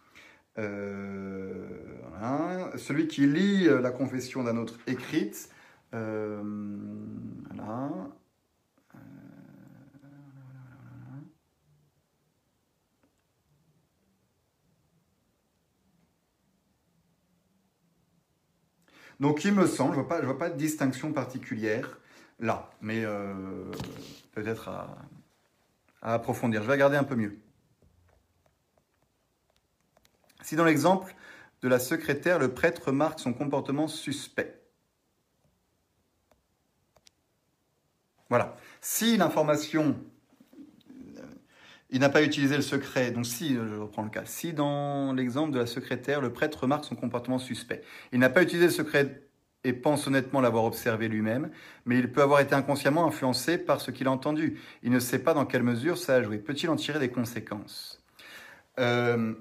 celui qui lit la confession d'un autre écrite, voilà, Donc il me semble, je ne vois, pas de distinction particulière là, mais euh, peut-être à, approfondir. Je vais regarder un peu mieux. Si dans l'exemple de la secrétaire, le prêtre remarque son comportement suspect. Voilà. Si l'information il n'a pas utilisé le secret. Donc si, je reprends le cas, si dans l'exemple de la secrétaire, le prêtre remarque son comportement suspect, il n'a pas utilisé le secret et pense honnêtement l'avoir observé lui-même, mais il peut avoir été inconsciemment influencé par ce qu'il a entendu. Il ne sait pas dans quelle mesure ça a joué. Peut-il en tirer des conséquences? Euh,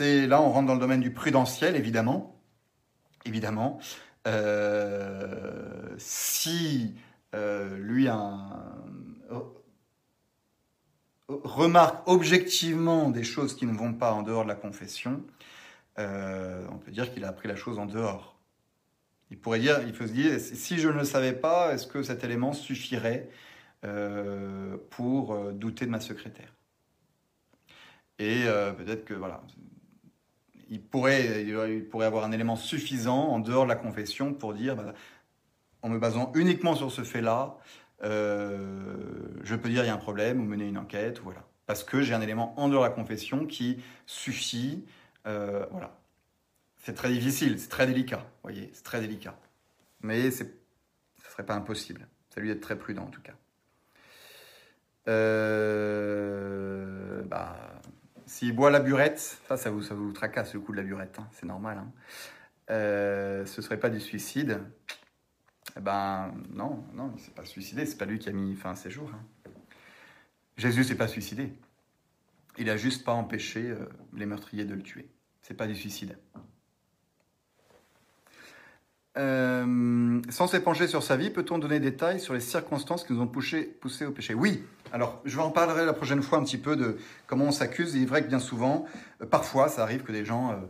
là, on rentre dans le domaine du prudentiel, évidemment. Évidemment. Euh, si euh, lui a un, remarque objectivement des choses qui ne vont pas en dehors de la confession, euh, on peut dire qu'il a appris la chose en dehors. Il pourrait dire, il faut se dire, si je ne le savais pas, est-ce que cet élément suffirait euh, pour euh, douter de ma secrétaire? Et peut-être que voilà, il pourrait, il pourrait avoir un élément suffisant en dehors de la confession pour dire, bah, en me basant uniquement sur ce fait-là, je peux dire il y a un problème ou mener une enquête, voilà. Parce que j'ai un élément en dehors de la confession qui suffit, euh, voilà. C'est très difficile, c'est très délicat, voyez, c'est très délicat. Mais ce ne serait pas impossible. Ça lui d'être très prudent en tout cas. Euh, bah, S'il boit la burette, ça, ça vous, ça vous tracasse le coup de la burette, hein, c'est normal. Hein. ce ne serait pas du suicide. Eh ben non, non, il s'est pas suicidé, c'est pas lui qui a mis fin à ses jours. Hein. Jésus s'est pas suicidé. Il a juste pas empêché euh, les meurtriers de le tuer. C'est pas du suicide. Euh, sans s'épancher sur sa vie, peut-on donner des détails sur les circonstances qui nous ont poussé, poussé au péché? Oui. Alors, je vais en parler la prochaine fois un petit peu de comment on s'accuse. Il est vrai que bien souvent, euh, parfois, ça arrive que des gens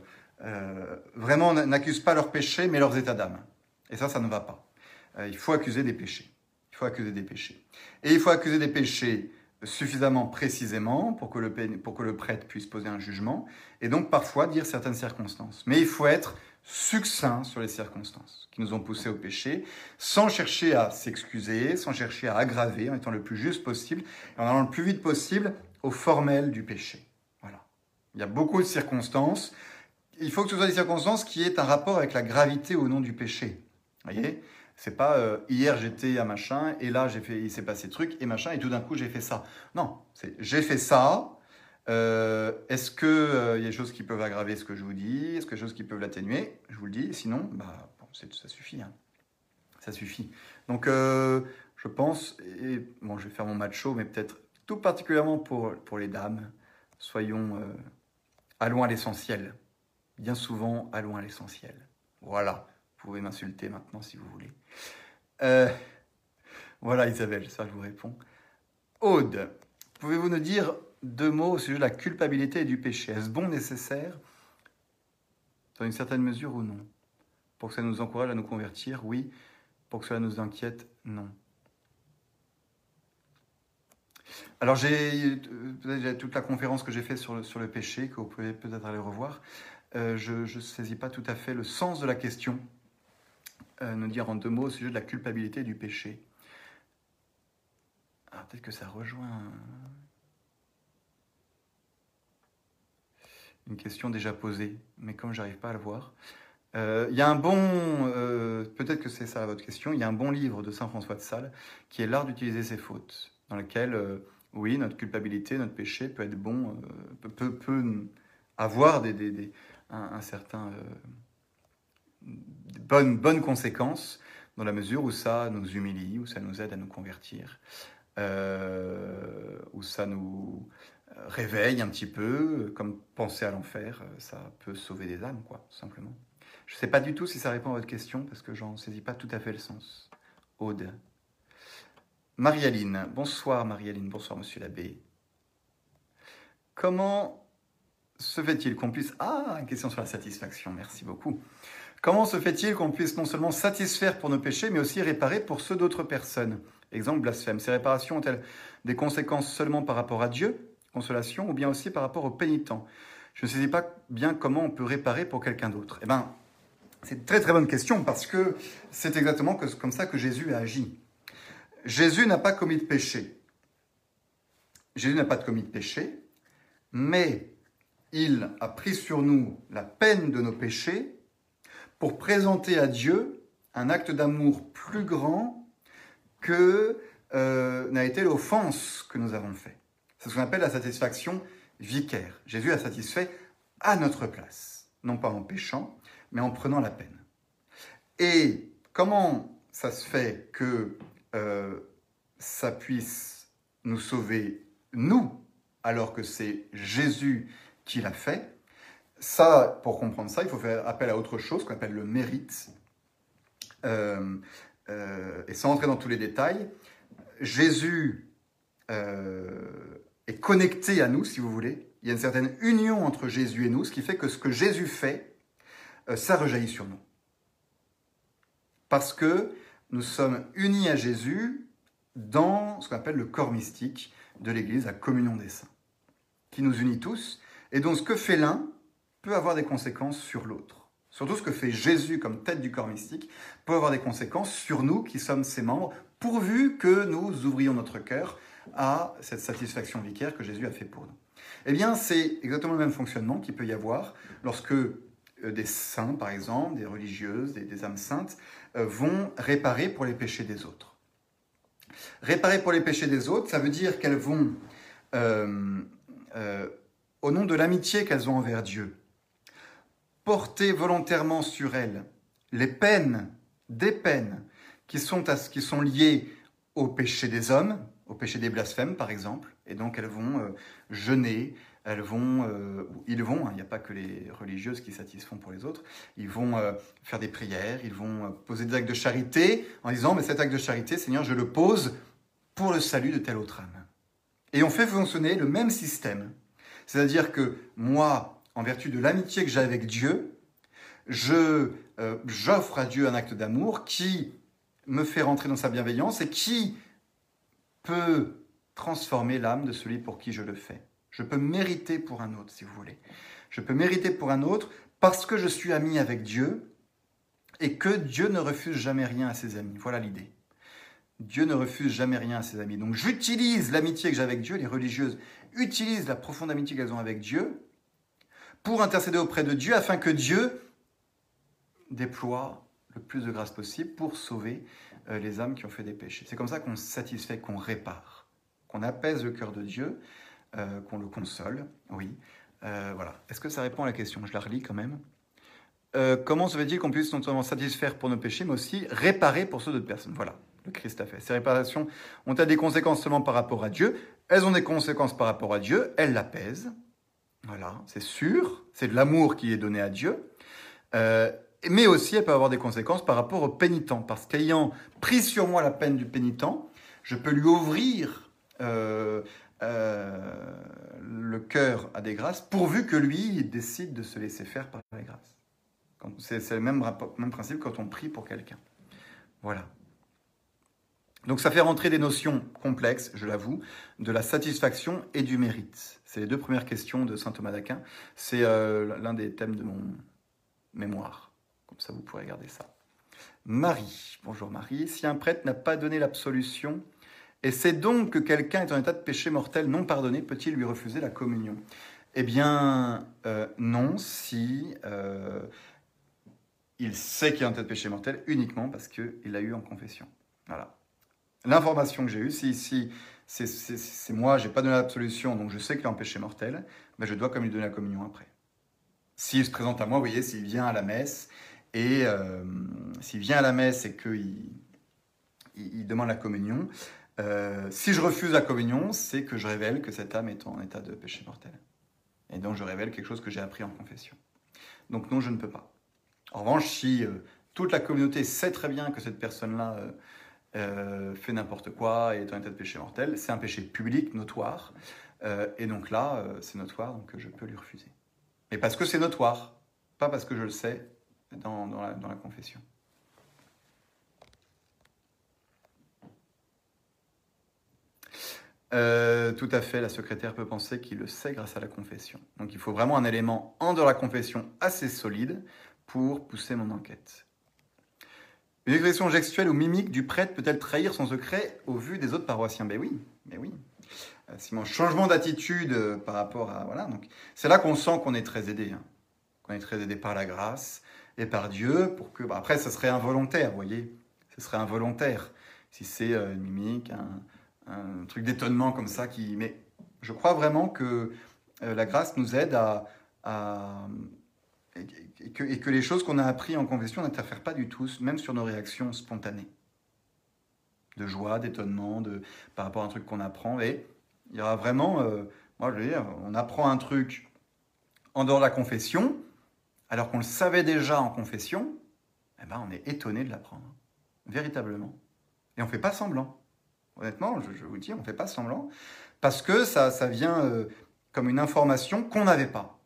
vraiment n'accusent pas leur péché, mais leurs états d'âme. Et ça, ça ne va pas. Il faut accuser des péchés. Il faut accuser des péchés. Et il faut accuser des péchés suffisamment précisément pour que, le, pour que le prêtre puisse poser un jugement, et donc parfois dire certaines circonstances. Mais il faut être succinct sur les circonstances qui nous ont poussés au péché, sans chercher à s'excuser, sans chercher à aggraver, en étant le plus juste possible, et en allant le plus vite possible au formel du péché. Voilà. Il y a beaucoup de circonstances. Il faut que ce soit des circonstances qui aient un rapport avec la gravité ou non du péché. Vous voyez? C'est pas euh, hier j'étais à machin et là j'ai fait, il s'est passé truc et machin et tout d'un coup j'ai fait ça. Non, c'est j'ai fait ça. Euh, est-ce que euh, y a des choses qui peuvent aggraver ce que je vous dis Est-ce qu'il a des choses qui peuvent l'atténuer? Je vous le dis. Sinon, bah ça suffit. Hein. Ça suffit. Donc je pense et bon, je vais faire mon macho, mais peut-être tout particulièrement pour pour les dames, soyons allons à l'essentiel. Bien souvent, allons à l'essentiel. Voilà. Vous pouvez m'insulter maintenant si vous voulez. Euh, voilà Isabelle, ça je vous réponds. Aude, pouvez-vous nous dire deux mots au sujet de la culpabilité et du péché? Est-ce bon, nécessaire, dans une certaine mesure ou non? Pour que ça nous encourage à nous convertir, oui. Pour que cela nous inquiète, non. Alors j'ai toute la conférence que j'ai faite sur le, sur le péché, que vous pouvez peut-être aller revoir. Euh, je ne saisis pas tout à fait le sens de la question. Euh, nous dire en deux mots au sujet de la culpabilité du péché. Alors peut-être que ça rejoint une question déjà posée, mais comme j'arrive pas à le voir. Euh, il y a un bon, euh, peut-être que c'est ça votre question, il y a un bon livre de Saint François de Sales qui est L'art d'utiliser ses fautes, dans lequel, oui, notre culpabilité, notre péché peut être bon, peut, avoir des, un, certain bonnes, bonnes conséquences dans la mesure où ça nous humilie, où ça nous aide à nous convertir, euh, où ça nous réveille un petit peu, comme penser à l'enfer, ça peut sauver des âmes, quoi, simplement. Je ne sais pas du tout si ça répond à votre question, parce que j'en saisis pas tout à fait le sens. Aude. Marie-Aline. Bonsoir Marie-Aline, bonsoir Monsieur l'abbé. Comment se fait-il qu'on puisse... Ah, une question sur la satisfaction, merci beaucoup. Comment se fait-il qu'on puisse non seulement satisfaire pour nos péchés, mais aussi réparer pour ceux d'autres personnes? Exemple blasphème. Ces réparations ont-elles des conséquences seulement par rapport à Dieu, consolation, ou bien aussi par rapport aux pénitents? Je ne sais pas bien comment on peut réparer pour quelqu'un d'autre. Eh bien, c'est une très très bonne question parce que c'est exactement comme ça que Jésus a agi. Jésus n'a pas commis de péché. Jésus n'a pas commis de péché, mais il a pris sur nous la peine de nos péchés pour présenter à Dieu un acte d'amour plus grand que euh, n'a été l'offense que nous avons faite. C'est ce qu'on appelle la satisfaction vicaire. Jésus a satisfait à notre place, non pas en péchant, mais en prenant la peine. Et comment ça se fait que euh, ça puisse nous sauver, nous, alors que c'est Jésus qui l'a fait? Ça, pour comprendre ça, il faut faire appel à autre chose qu'on appelle le mérite. Euh, euh, et sans entrer dans tous les détails, Jésus euh, est connecté à nous, si vous voulez. Il y a une certaine union entre Jésus et nous, ce qui fait que ce que Jésus fait, ça rejaillit sur nous. Parce que nous sommes unis à Jésus dans ce qu'on appelle le corps mystique de l'Église, la communion des saints, qui nous unit tous. Et donc ce que fait l'un, peut avoir des conséquences sur l'autre. Surtout ce que fait Jésus comme tête du corps mystique peut avoir des conséquences sur nous qui sommes ses membres, pourvu que nous ouvrions notre cœur à cette satisfaction vicaire que Jésus a fait pour nous. Eh bien, c'est exactement le même fonctionnement qu'il peut y avoir lorsque euh, des saints, par exemple, des religieuses, des, âmes saintes, euh, vont réparer pour les péchés des autres. Réparer pour les péchés des autres, ça veut dire qu'elles vont, euh, au nom de l'amitié qu'elles ont envers Dieu, porter volontairement sur elles les peines, des peines qui sont, qui sont liées au péché des hommes, au péché des blasphèmes par exemple, et donc elles vont euh, jeûner, elles vont, euh, ils vont, hein, il n'y a pas que les religieuses qui satisfont pour les autres, ils vont euh, faire des prières, ils vont poser des actes de charité en disant, mais cet acte de charité, Seigneur, je le pose pour le salut de telle autre âme. Et on fait fonctionner le même système. C'est-à-dire que moi, en vertu de l'amitié que j'ai avec Dieu, je j'offre à Dieu un acte d'amour qui me fait rentrer dans sa bienveillance et qui peut transformer l'âme de celui pour qui je le fais. Je peux mériter pour un autre, si vous voulez. Je peux mériter pour un autre parce que je suis ami avec Dieu et que Dieu ne refuse jamais rien à ses amis. Voilà l'idée. Dieu ne refuse jamais rien à ses amis. Donc j'utilise l'amitié que j'ai avec Dieu, les religieuses utilisent la profonde amitié qu'elles ont avec Dieu pour intercéder auprès de Dieu afin que Dieu déploie le plus de grâce possible pour sauver euh, les âmes qui ont fait des péchés. C'est comme ça qu'on satisfait, qu'on répare, qu'on apaise le cœur de Dieu euh, qu'on le console, oui. Euh, voilà. Est-ce que ça répond à la question? Je la relis quand même. Comment se fait-il qu'on puisse non seulement satisfaire pour nos péchés, mais aussi réparer pour ceux d'autres personnes? Voilà, le Christ a fait. Ces réparations ont-elles des conséquences seulement par rapport à Dieu? Elles ont des conséquences par rapport à Dieu, elles l'apaisent. Voilà, c'est sûr, c'est de l'amour qui est donné à Dieu. mais aussi, elles peuvent avoir des conséquences par rapport au pénitent, parce qu'ayant pris sur moi la peine du pénitent, je peux lui ouvrir euh, le cœur a des grâces, pourvu que lui décide de se laisser faire par les grâces. C'est le même, même principe quand on prie pour quelqu'un. Voilà. Donc ça fait rentrer des notions complexes, je l'avoue, de la satisfaction et du mérite. C'est les deux premières questions de saint Thomas d'Aquin. C'est euh, l'un des thèmes de mon mémoire. Comme ça, vous pourrez regarder ça. Marie, bonjour Marie. Si un prêtre n'a pas donné l'absolution et c'est donc que quelqu'un est en état de péché mortel non pardonné, peut-il lui refuser la communion? Eh bien, euh, non, si euh, il sait qu'il est en état de péché mortel uniquement parce qu'il l'a eu en confession. Voilà. L'information que j'ai eue, si, si c'est moi, j'ai pas donné l'absolution, donc je sais qu'il est en péché mortel, ben je dois comme lui donner la communion après. S'il se présente à moi, vous voyez, s'il vient à la messe, et euh, s'il vient à la messe et qu'il il demande la communion, euh, si je refuse la communion, c'est que je révèle que cette âme est en état de péché mortel. Et donc je révèle quelque chose que j'ai appris en confession. Donc non, je ne peux pas. En revanche, si euh, toute la communauté sait très bien que cette personne-là euh, fait n'importe quoi et est en état de péché mortel, c'est un péché public, notoire. et donc là, c'est notoire, donc je peux lui refuser. Mais parce que c'est notoire, pas parce que je le sais dans la confession. Euh, tout à fait, la secrétaire peut penser qu'il le sait grâce à la confession. Donc il faut vraiment un élément en de la confession assez solide pour pousser mon enquête. Une expression gestuelle ou mimique du prêtre peut-elle trahir son secret au vu des autres paroissiens? Ben oui, mais oui. Euh, si mon changement d'attitude euh, par rapport à voilà, donc c'est là qu'on sent qu'on est très aidé, hein. qu'on est très aidé par la grâce et par Dieu pour que. Bah, après, ce serait involontaire, vous voyez, ce serait involontaire si c'est une mimique, un, truc d'étonnement comme ça. Qui... Mais je crois vraiment que euh, la grâce nous aide à, et, que, les choses qu'on a appris en confession n'interfèrent pas du tout, même sur nos réactions spontanées. De joie, d'étonnement, de, par rapport à un truc qu'on apprend. Et il y aura vraiment, euh, moi je veux dire, on apprend un truc en dehors de la confession, alors qu'on le savait déjà en confession, eh ben on est étonné de l'apprendre, véritablement. Et on ne fait pas semblant. Honnêtement, je, vous dis, on ne fait pas semblant. Parce que ça, ça vient euh, comme une information qu'on n'avait pas.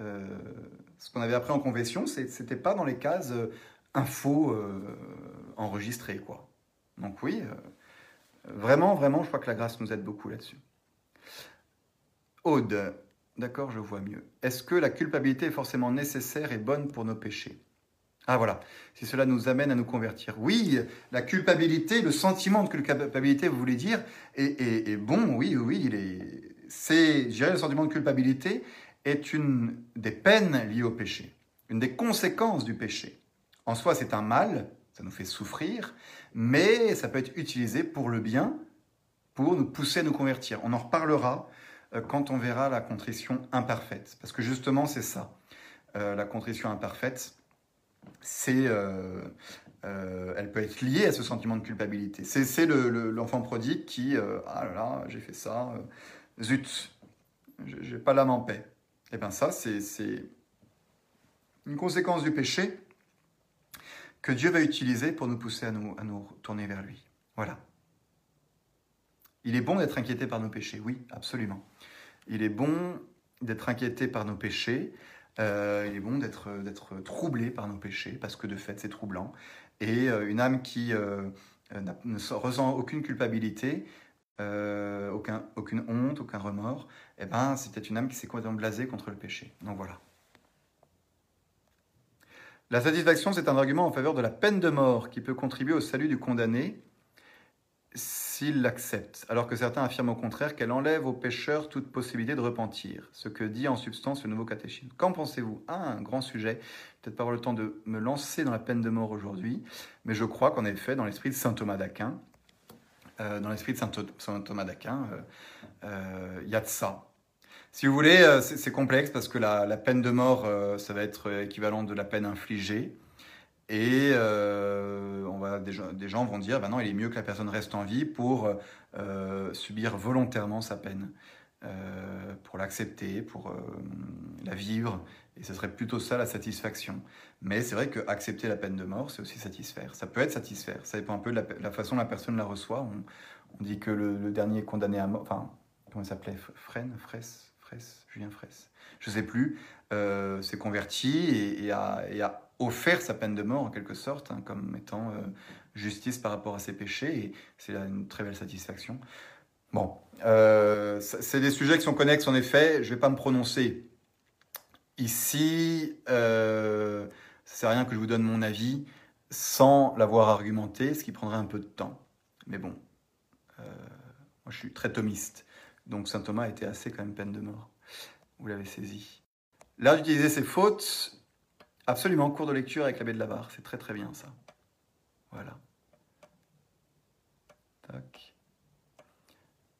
Euh, ce qu'on avait appris en confession, ce n'était pas dans les cases euh, info enregistrées. Quoi. Donc oui, vraiment, vraiment, je crois que la grâce nous aide beaucoup là-dessus. Aude, d'accord, je vois mieux. Est-ce que la culpabilité est forcément nécessaire et bonne pour nos péchés? Ah voilà, si cela nous amène à nous convertir. Oui, la culpabilité, le sentiment de culpabilité, vous voulez dire, est, bon, oui, oui, il est... C'est, je dirais, le sentiment de culpabilité est une des peines liées au péché, une des conséquences du péché. En soi, c'est un mal, ça nous fait souffrir, mais ça peut être utilisé pour le bien, pour nous pousser à nous convertir. On en reparlera euh, quand on verra la contrition imparfaite, parce que justement, c'est ça, euh, la contrition imparfaite c'est, euh, elle peut être liée à ce sentiment de culpabilité. C'est, l'enfant prodigue qui, ah là là, j'ai fait ça, zut, Je n'ai pas l'âme en paix. Eh bien ça, c'est une conséquence du péché que Dieu va utiliser pour nous pousser à nous, à nous tourner vers lui. Voilà. Il est bon d'être inquiété par nos péchés, oui, absolument. Il est bon d'être inquiété par nos péchés, euh, il est bon d'être troublé par nos péchés, parce que de fait c'est troublant. Et euh, une âme qui euh, ne ressent aucune culpabilité, aucun, aucune honte, aucun remords, eh ben, c'était une âme qui s'est complètement blasée contre le péché. Donc voilà. La satisfaction, c'est un argument en faveur de la peine de mort qui peut contribuer au salut du condamné s'il l'accepte, alors que certains affirment au contraire qu'elle enlève aux pécheurs toute possibilité de repentir, ce que dit en substance le nouveau catéchisme. Qu'en pensez-vous? Ah, un grand sujet. Peut-être pas avoir le temps de me lancer dans la peine de mort aujourd'hui, mais je crois qu'en effet, dans l'esprit de saint Thomas d'Aquin, euh, dans l'esprit de saint Thomas d'Aquin, euh, euh, il y a de ça. Si vous voulez, c'est complexe parce que la, peine de mort, ça va être équivalent de la peine infligée. Et on va, des, gens, vont dire, ben non, il est mieux que la personne reste en vie pour subir volontairement sa peine, pour l'accepter, pour la vivre. Et ce serait plutôt ça la satisfaction. Mais c'est vrai que accepter la peine de mort, c'est aussi satisfaire. Ça peut être satisfaire. Ça dépend un peu de la, façon dont la personne la reçoit. On, dit que le, dernier condamné à mort, enfin, comment il s'appelait? Fresne Fraisse Fraisse Julien Fraisse Je ne sais plus. s'est converti et, et, a, et a offert sa peine de mort en quelque sorte, hein, comme étant euh, justice par rapport à ses péchés, et c'est une très belle satisfaction. Bon, euh, c'est des sujets qui sont connexes en effet, je ne vais pas me prononcer. Ici, euh, sert à rien que je vous donne mon avis sans l'avoir argumenté, ce qui prendrait un peu de temps. Mais bon, euh, moi je suis très thomiste, donc saint Thomas était assez quand même peine de mort. Vous l'avez saisi. L'art d'utiliser ses fautes, Absolument, cours de lecture avec l'abbé de Lavar, c'est très très bien ça. Voilà. Tac.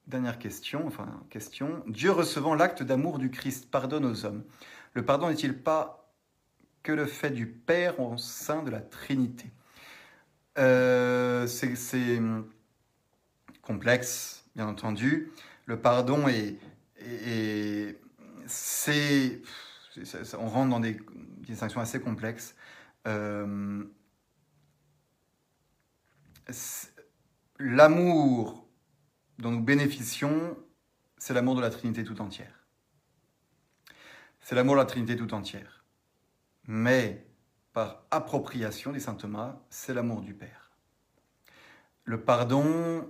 Dernière question, enfin question. Dieu recevant l'acte d'amour du Christ pardonne aux hommes. Le pardon n'est-il pas que le fait du Père au sein de la Trinité euh, C'est complexe, bien entendu. Le pardon est, on rentre dans des, distinctions assez complexes. Euh, l'amour dont nous bénéficions, c'est l'amour de la Trinité tout entière. C'est l'amour de la Trinité tout entière. Mais par appropriation, dit saint Thomas, c'est l'amour du Père. Le pardon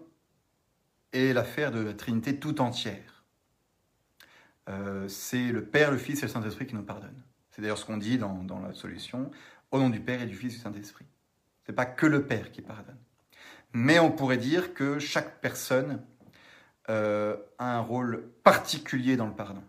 est l'affaire de la Trinité tout entière. Euh, c'est le Père, le Fils et le Saint-Esprit qui nous pardonnent. C'est d'ailleurs ce qu'on dit dans, la solution, au nom du Père et du Fils et du Saint-Esprit. Ce n'est pas que le Père qui pardonne. Mais on pourrait dire que chaque personne euh, a un rôle particulier dans le pardon.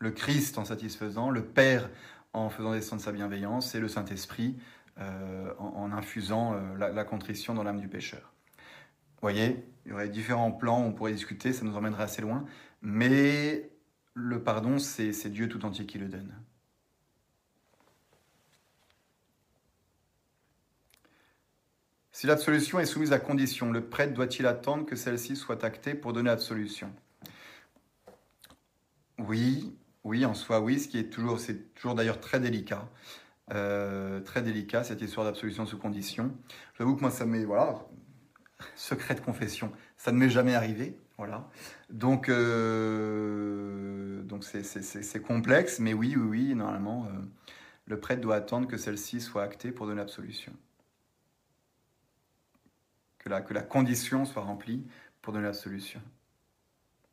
Le Christ en satisfaisant, le Père en faisant descendre sa bienveillance et le Saint-Esprit euh, en, infusant la, la, contrition dans l'âme du pécheur. Vous voyez, il y aurait différents plans, on pourrait discuter, ça nous emmènerait assez loin, mais le pardon, c'est Dieu tout entier qui le donne. Si l'absolution est soumise à condition, le prêtre doit-il attendre que celle-ci soit actée pour donner l'absolution? Oui, oui, en soi, oui, ce qui est toujours, c'est toujours d'ailleurs très délicat. Euh, très délicat, cette histoire d'absolution sous condition. J'avoue que moi, ça m'est, voilà, secret de confession, ça ne m'est jamais arrivé. Voilà. Donc, euh, donc c'est complexe, mais oui, oui, oui, normalement, euh, le prêtre doit attendre que celle-ci soit actée pour donner l'absolution. Que la, que la condition soit remplie pour donner l'absolution.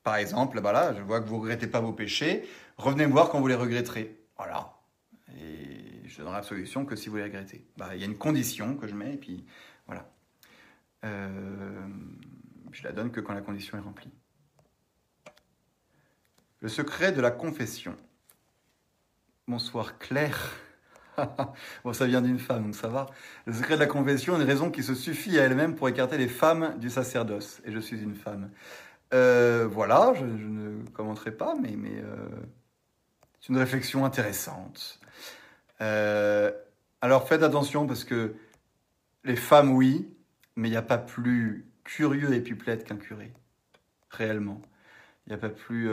Par exemple, bah là, je vois que vous ne regrettez pas vos péchés, revenez me voir quand vous les regretterez. Voilà. Et je donnerai l'absolution que si vous les regrettez. Bah, il y a une condition que je mets, et puis voilà. Euh, je la donne que quand la condition est remplie. Le secret de la confession. Bonsoir Claire. bon, ça vient d'une femme, donc ça va. Le secret de la confession une raison qui se suffit à elle-même pour écarter les femmes du sacerdoce. Et je suis une femme. Euh, voilà, je, ne commenterai pas, mais, euh, c'est une réflexion intéressante. Euh, alors faites attention parce que les femmes, oui, mais il n'y a pas plus curieux et peuplette qu'un curé, réellement. Il n'y a pas plus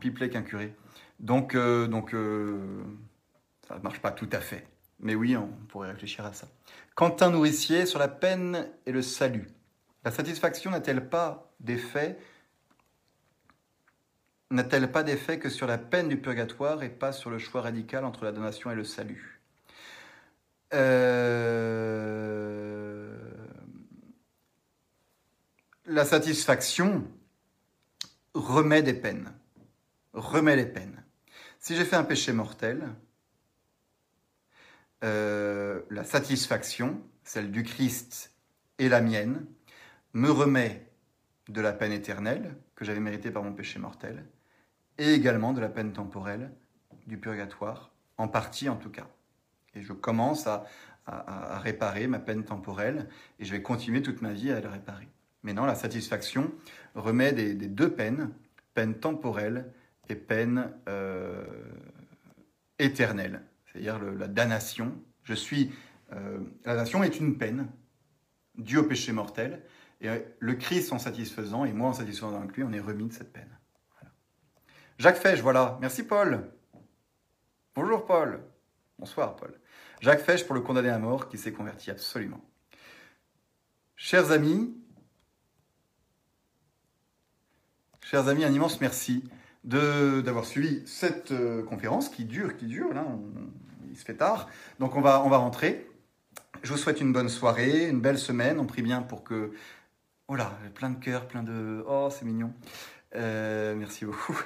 pipelé qu'un curé. Donc, donc ça ne marche pas tout à fait. Mais oui, on pourrait réfléchir à ça. Quentin Nourricier sur la peine et le salut. La satisfaction n'a-t-elle pas d'effet n'a-t-elle pas d'effet que sur la peine du purgatoire et pas sur le choix radical entre la donation et le salut? Euh, La satisfaction remet des peines. Remet les peines. Si j'ai fait un péché mortel, euh, la satisfaction, celle du Christ et la mienne, me remet de la peine éternelle que j'avais méritée par mon péché mortel, et également de la peine temporelle du purgatoire, en partie en tout cas. Et je commence à, réparer ma peine temporelle, et je vais continuer toute ma vie à la réparer. Mais non, la satisfaction remet des, des deux peines, peine temporelle et peine euh, éternelle, c'est-à-dire la damnation. Je suis, euh, la damnation est une peine due au péché mortel, et euh, le Christ en satisfaisant, et moi en satisfaisant avec lui, on est remis de cette peine. Jacques Fesch, voilà. Merci Paul. Bonjour Paul. Bonsoir Paul. Jacques Fesch pour le condamné à mort qui s'est converti absolument. Chers amis, chers amis, un immense merci d'avoir suivi cette euh, conférence qui dure, qui dure, là, il se fait tard, donc on va, on va rentrer. Je vous souhaite une bonne soirée, une belle semaine, on prie bien pour que... Oh là, plein de cœur, plein de... Oh, c'est mignon. Euh, merci beaucoup.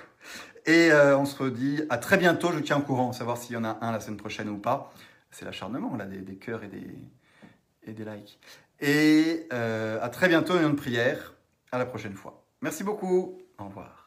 Et euh, on se redit à très bientôt, je tiens au courant, savoir s'il y en a un la semaine prochaine ou pas. C'est l'acharnement, là, des, cœurs et des, et des likes. Et euh, à très bientôt, une prière. À la prochaine fois. Merci beaucoup. Au revoir.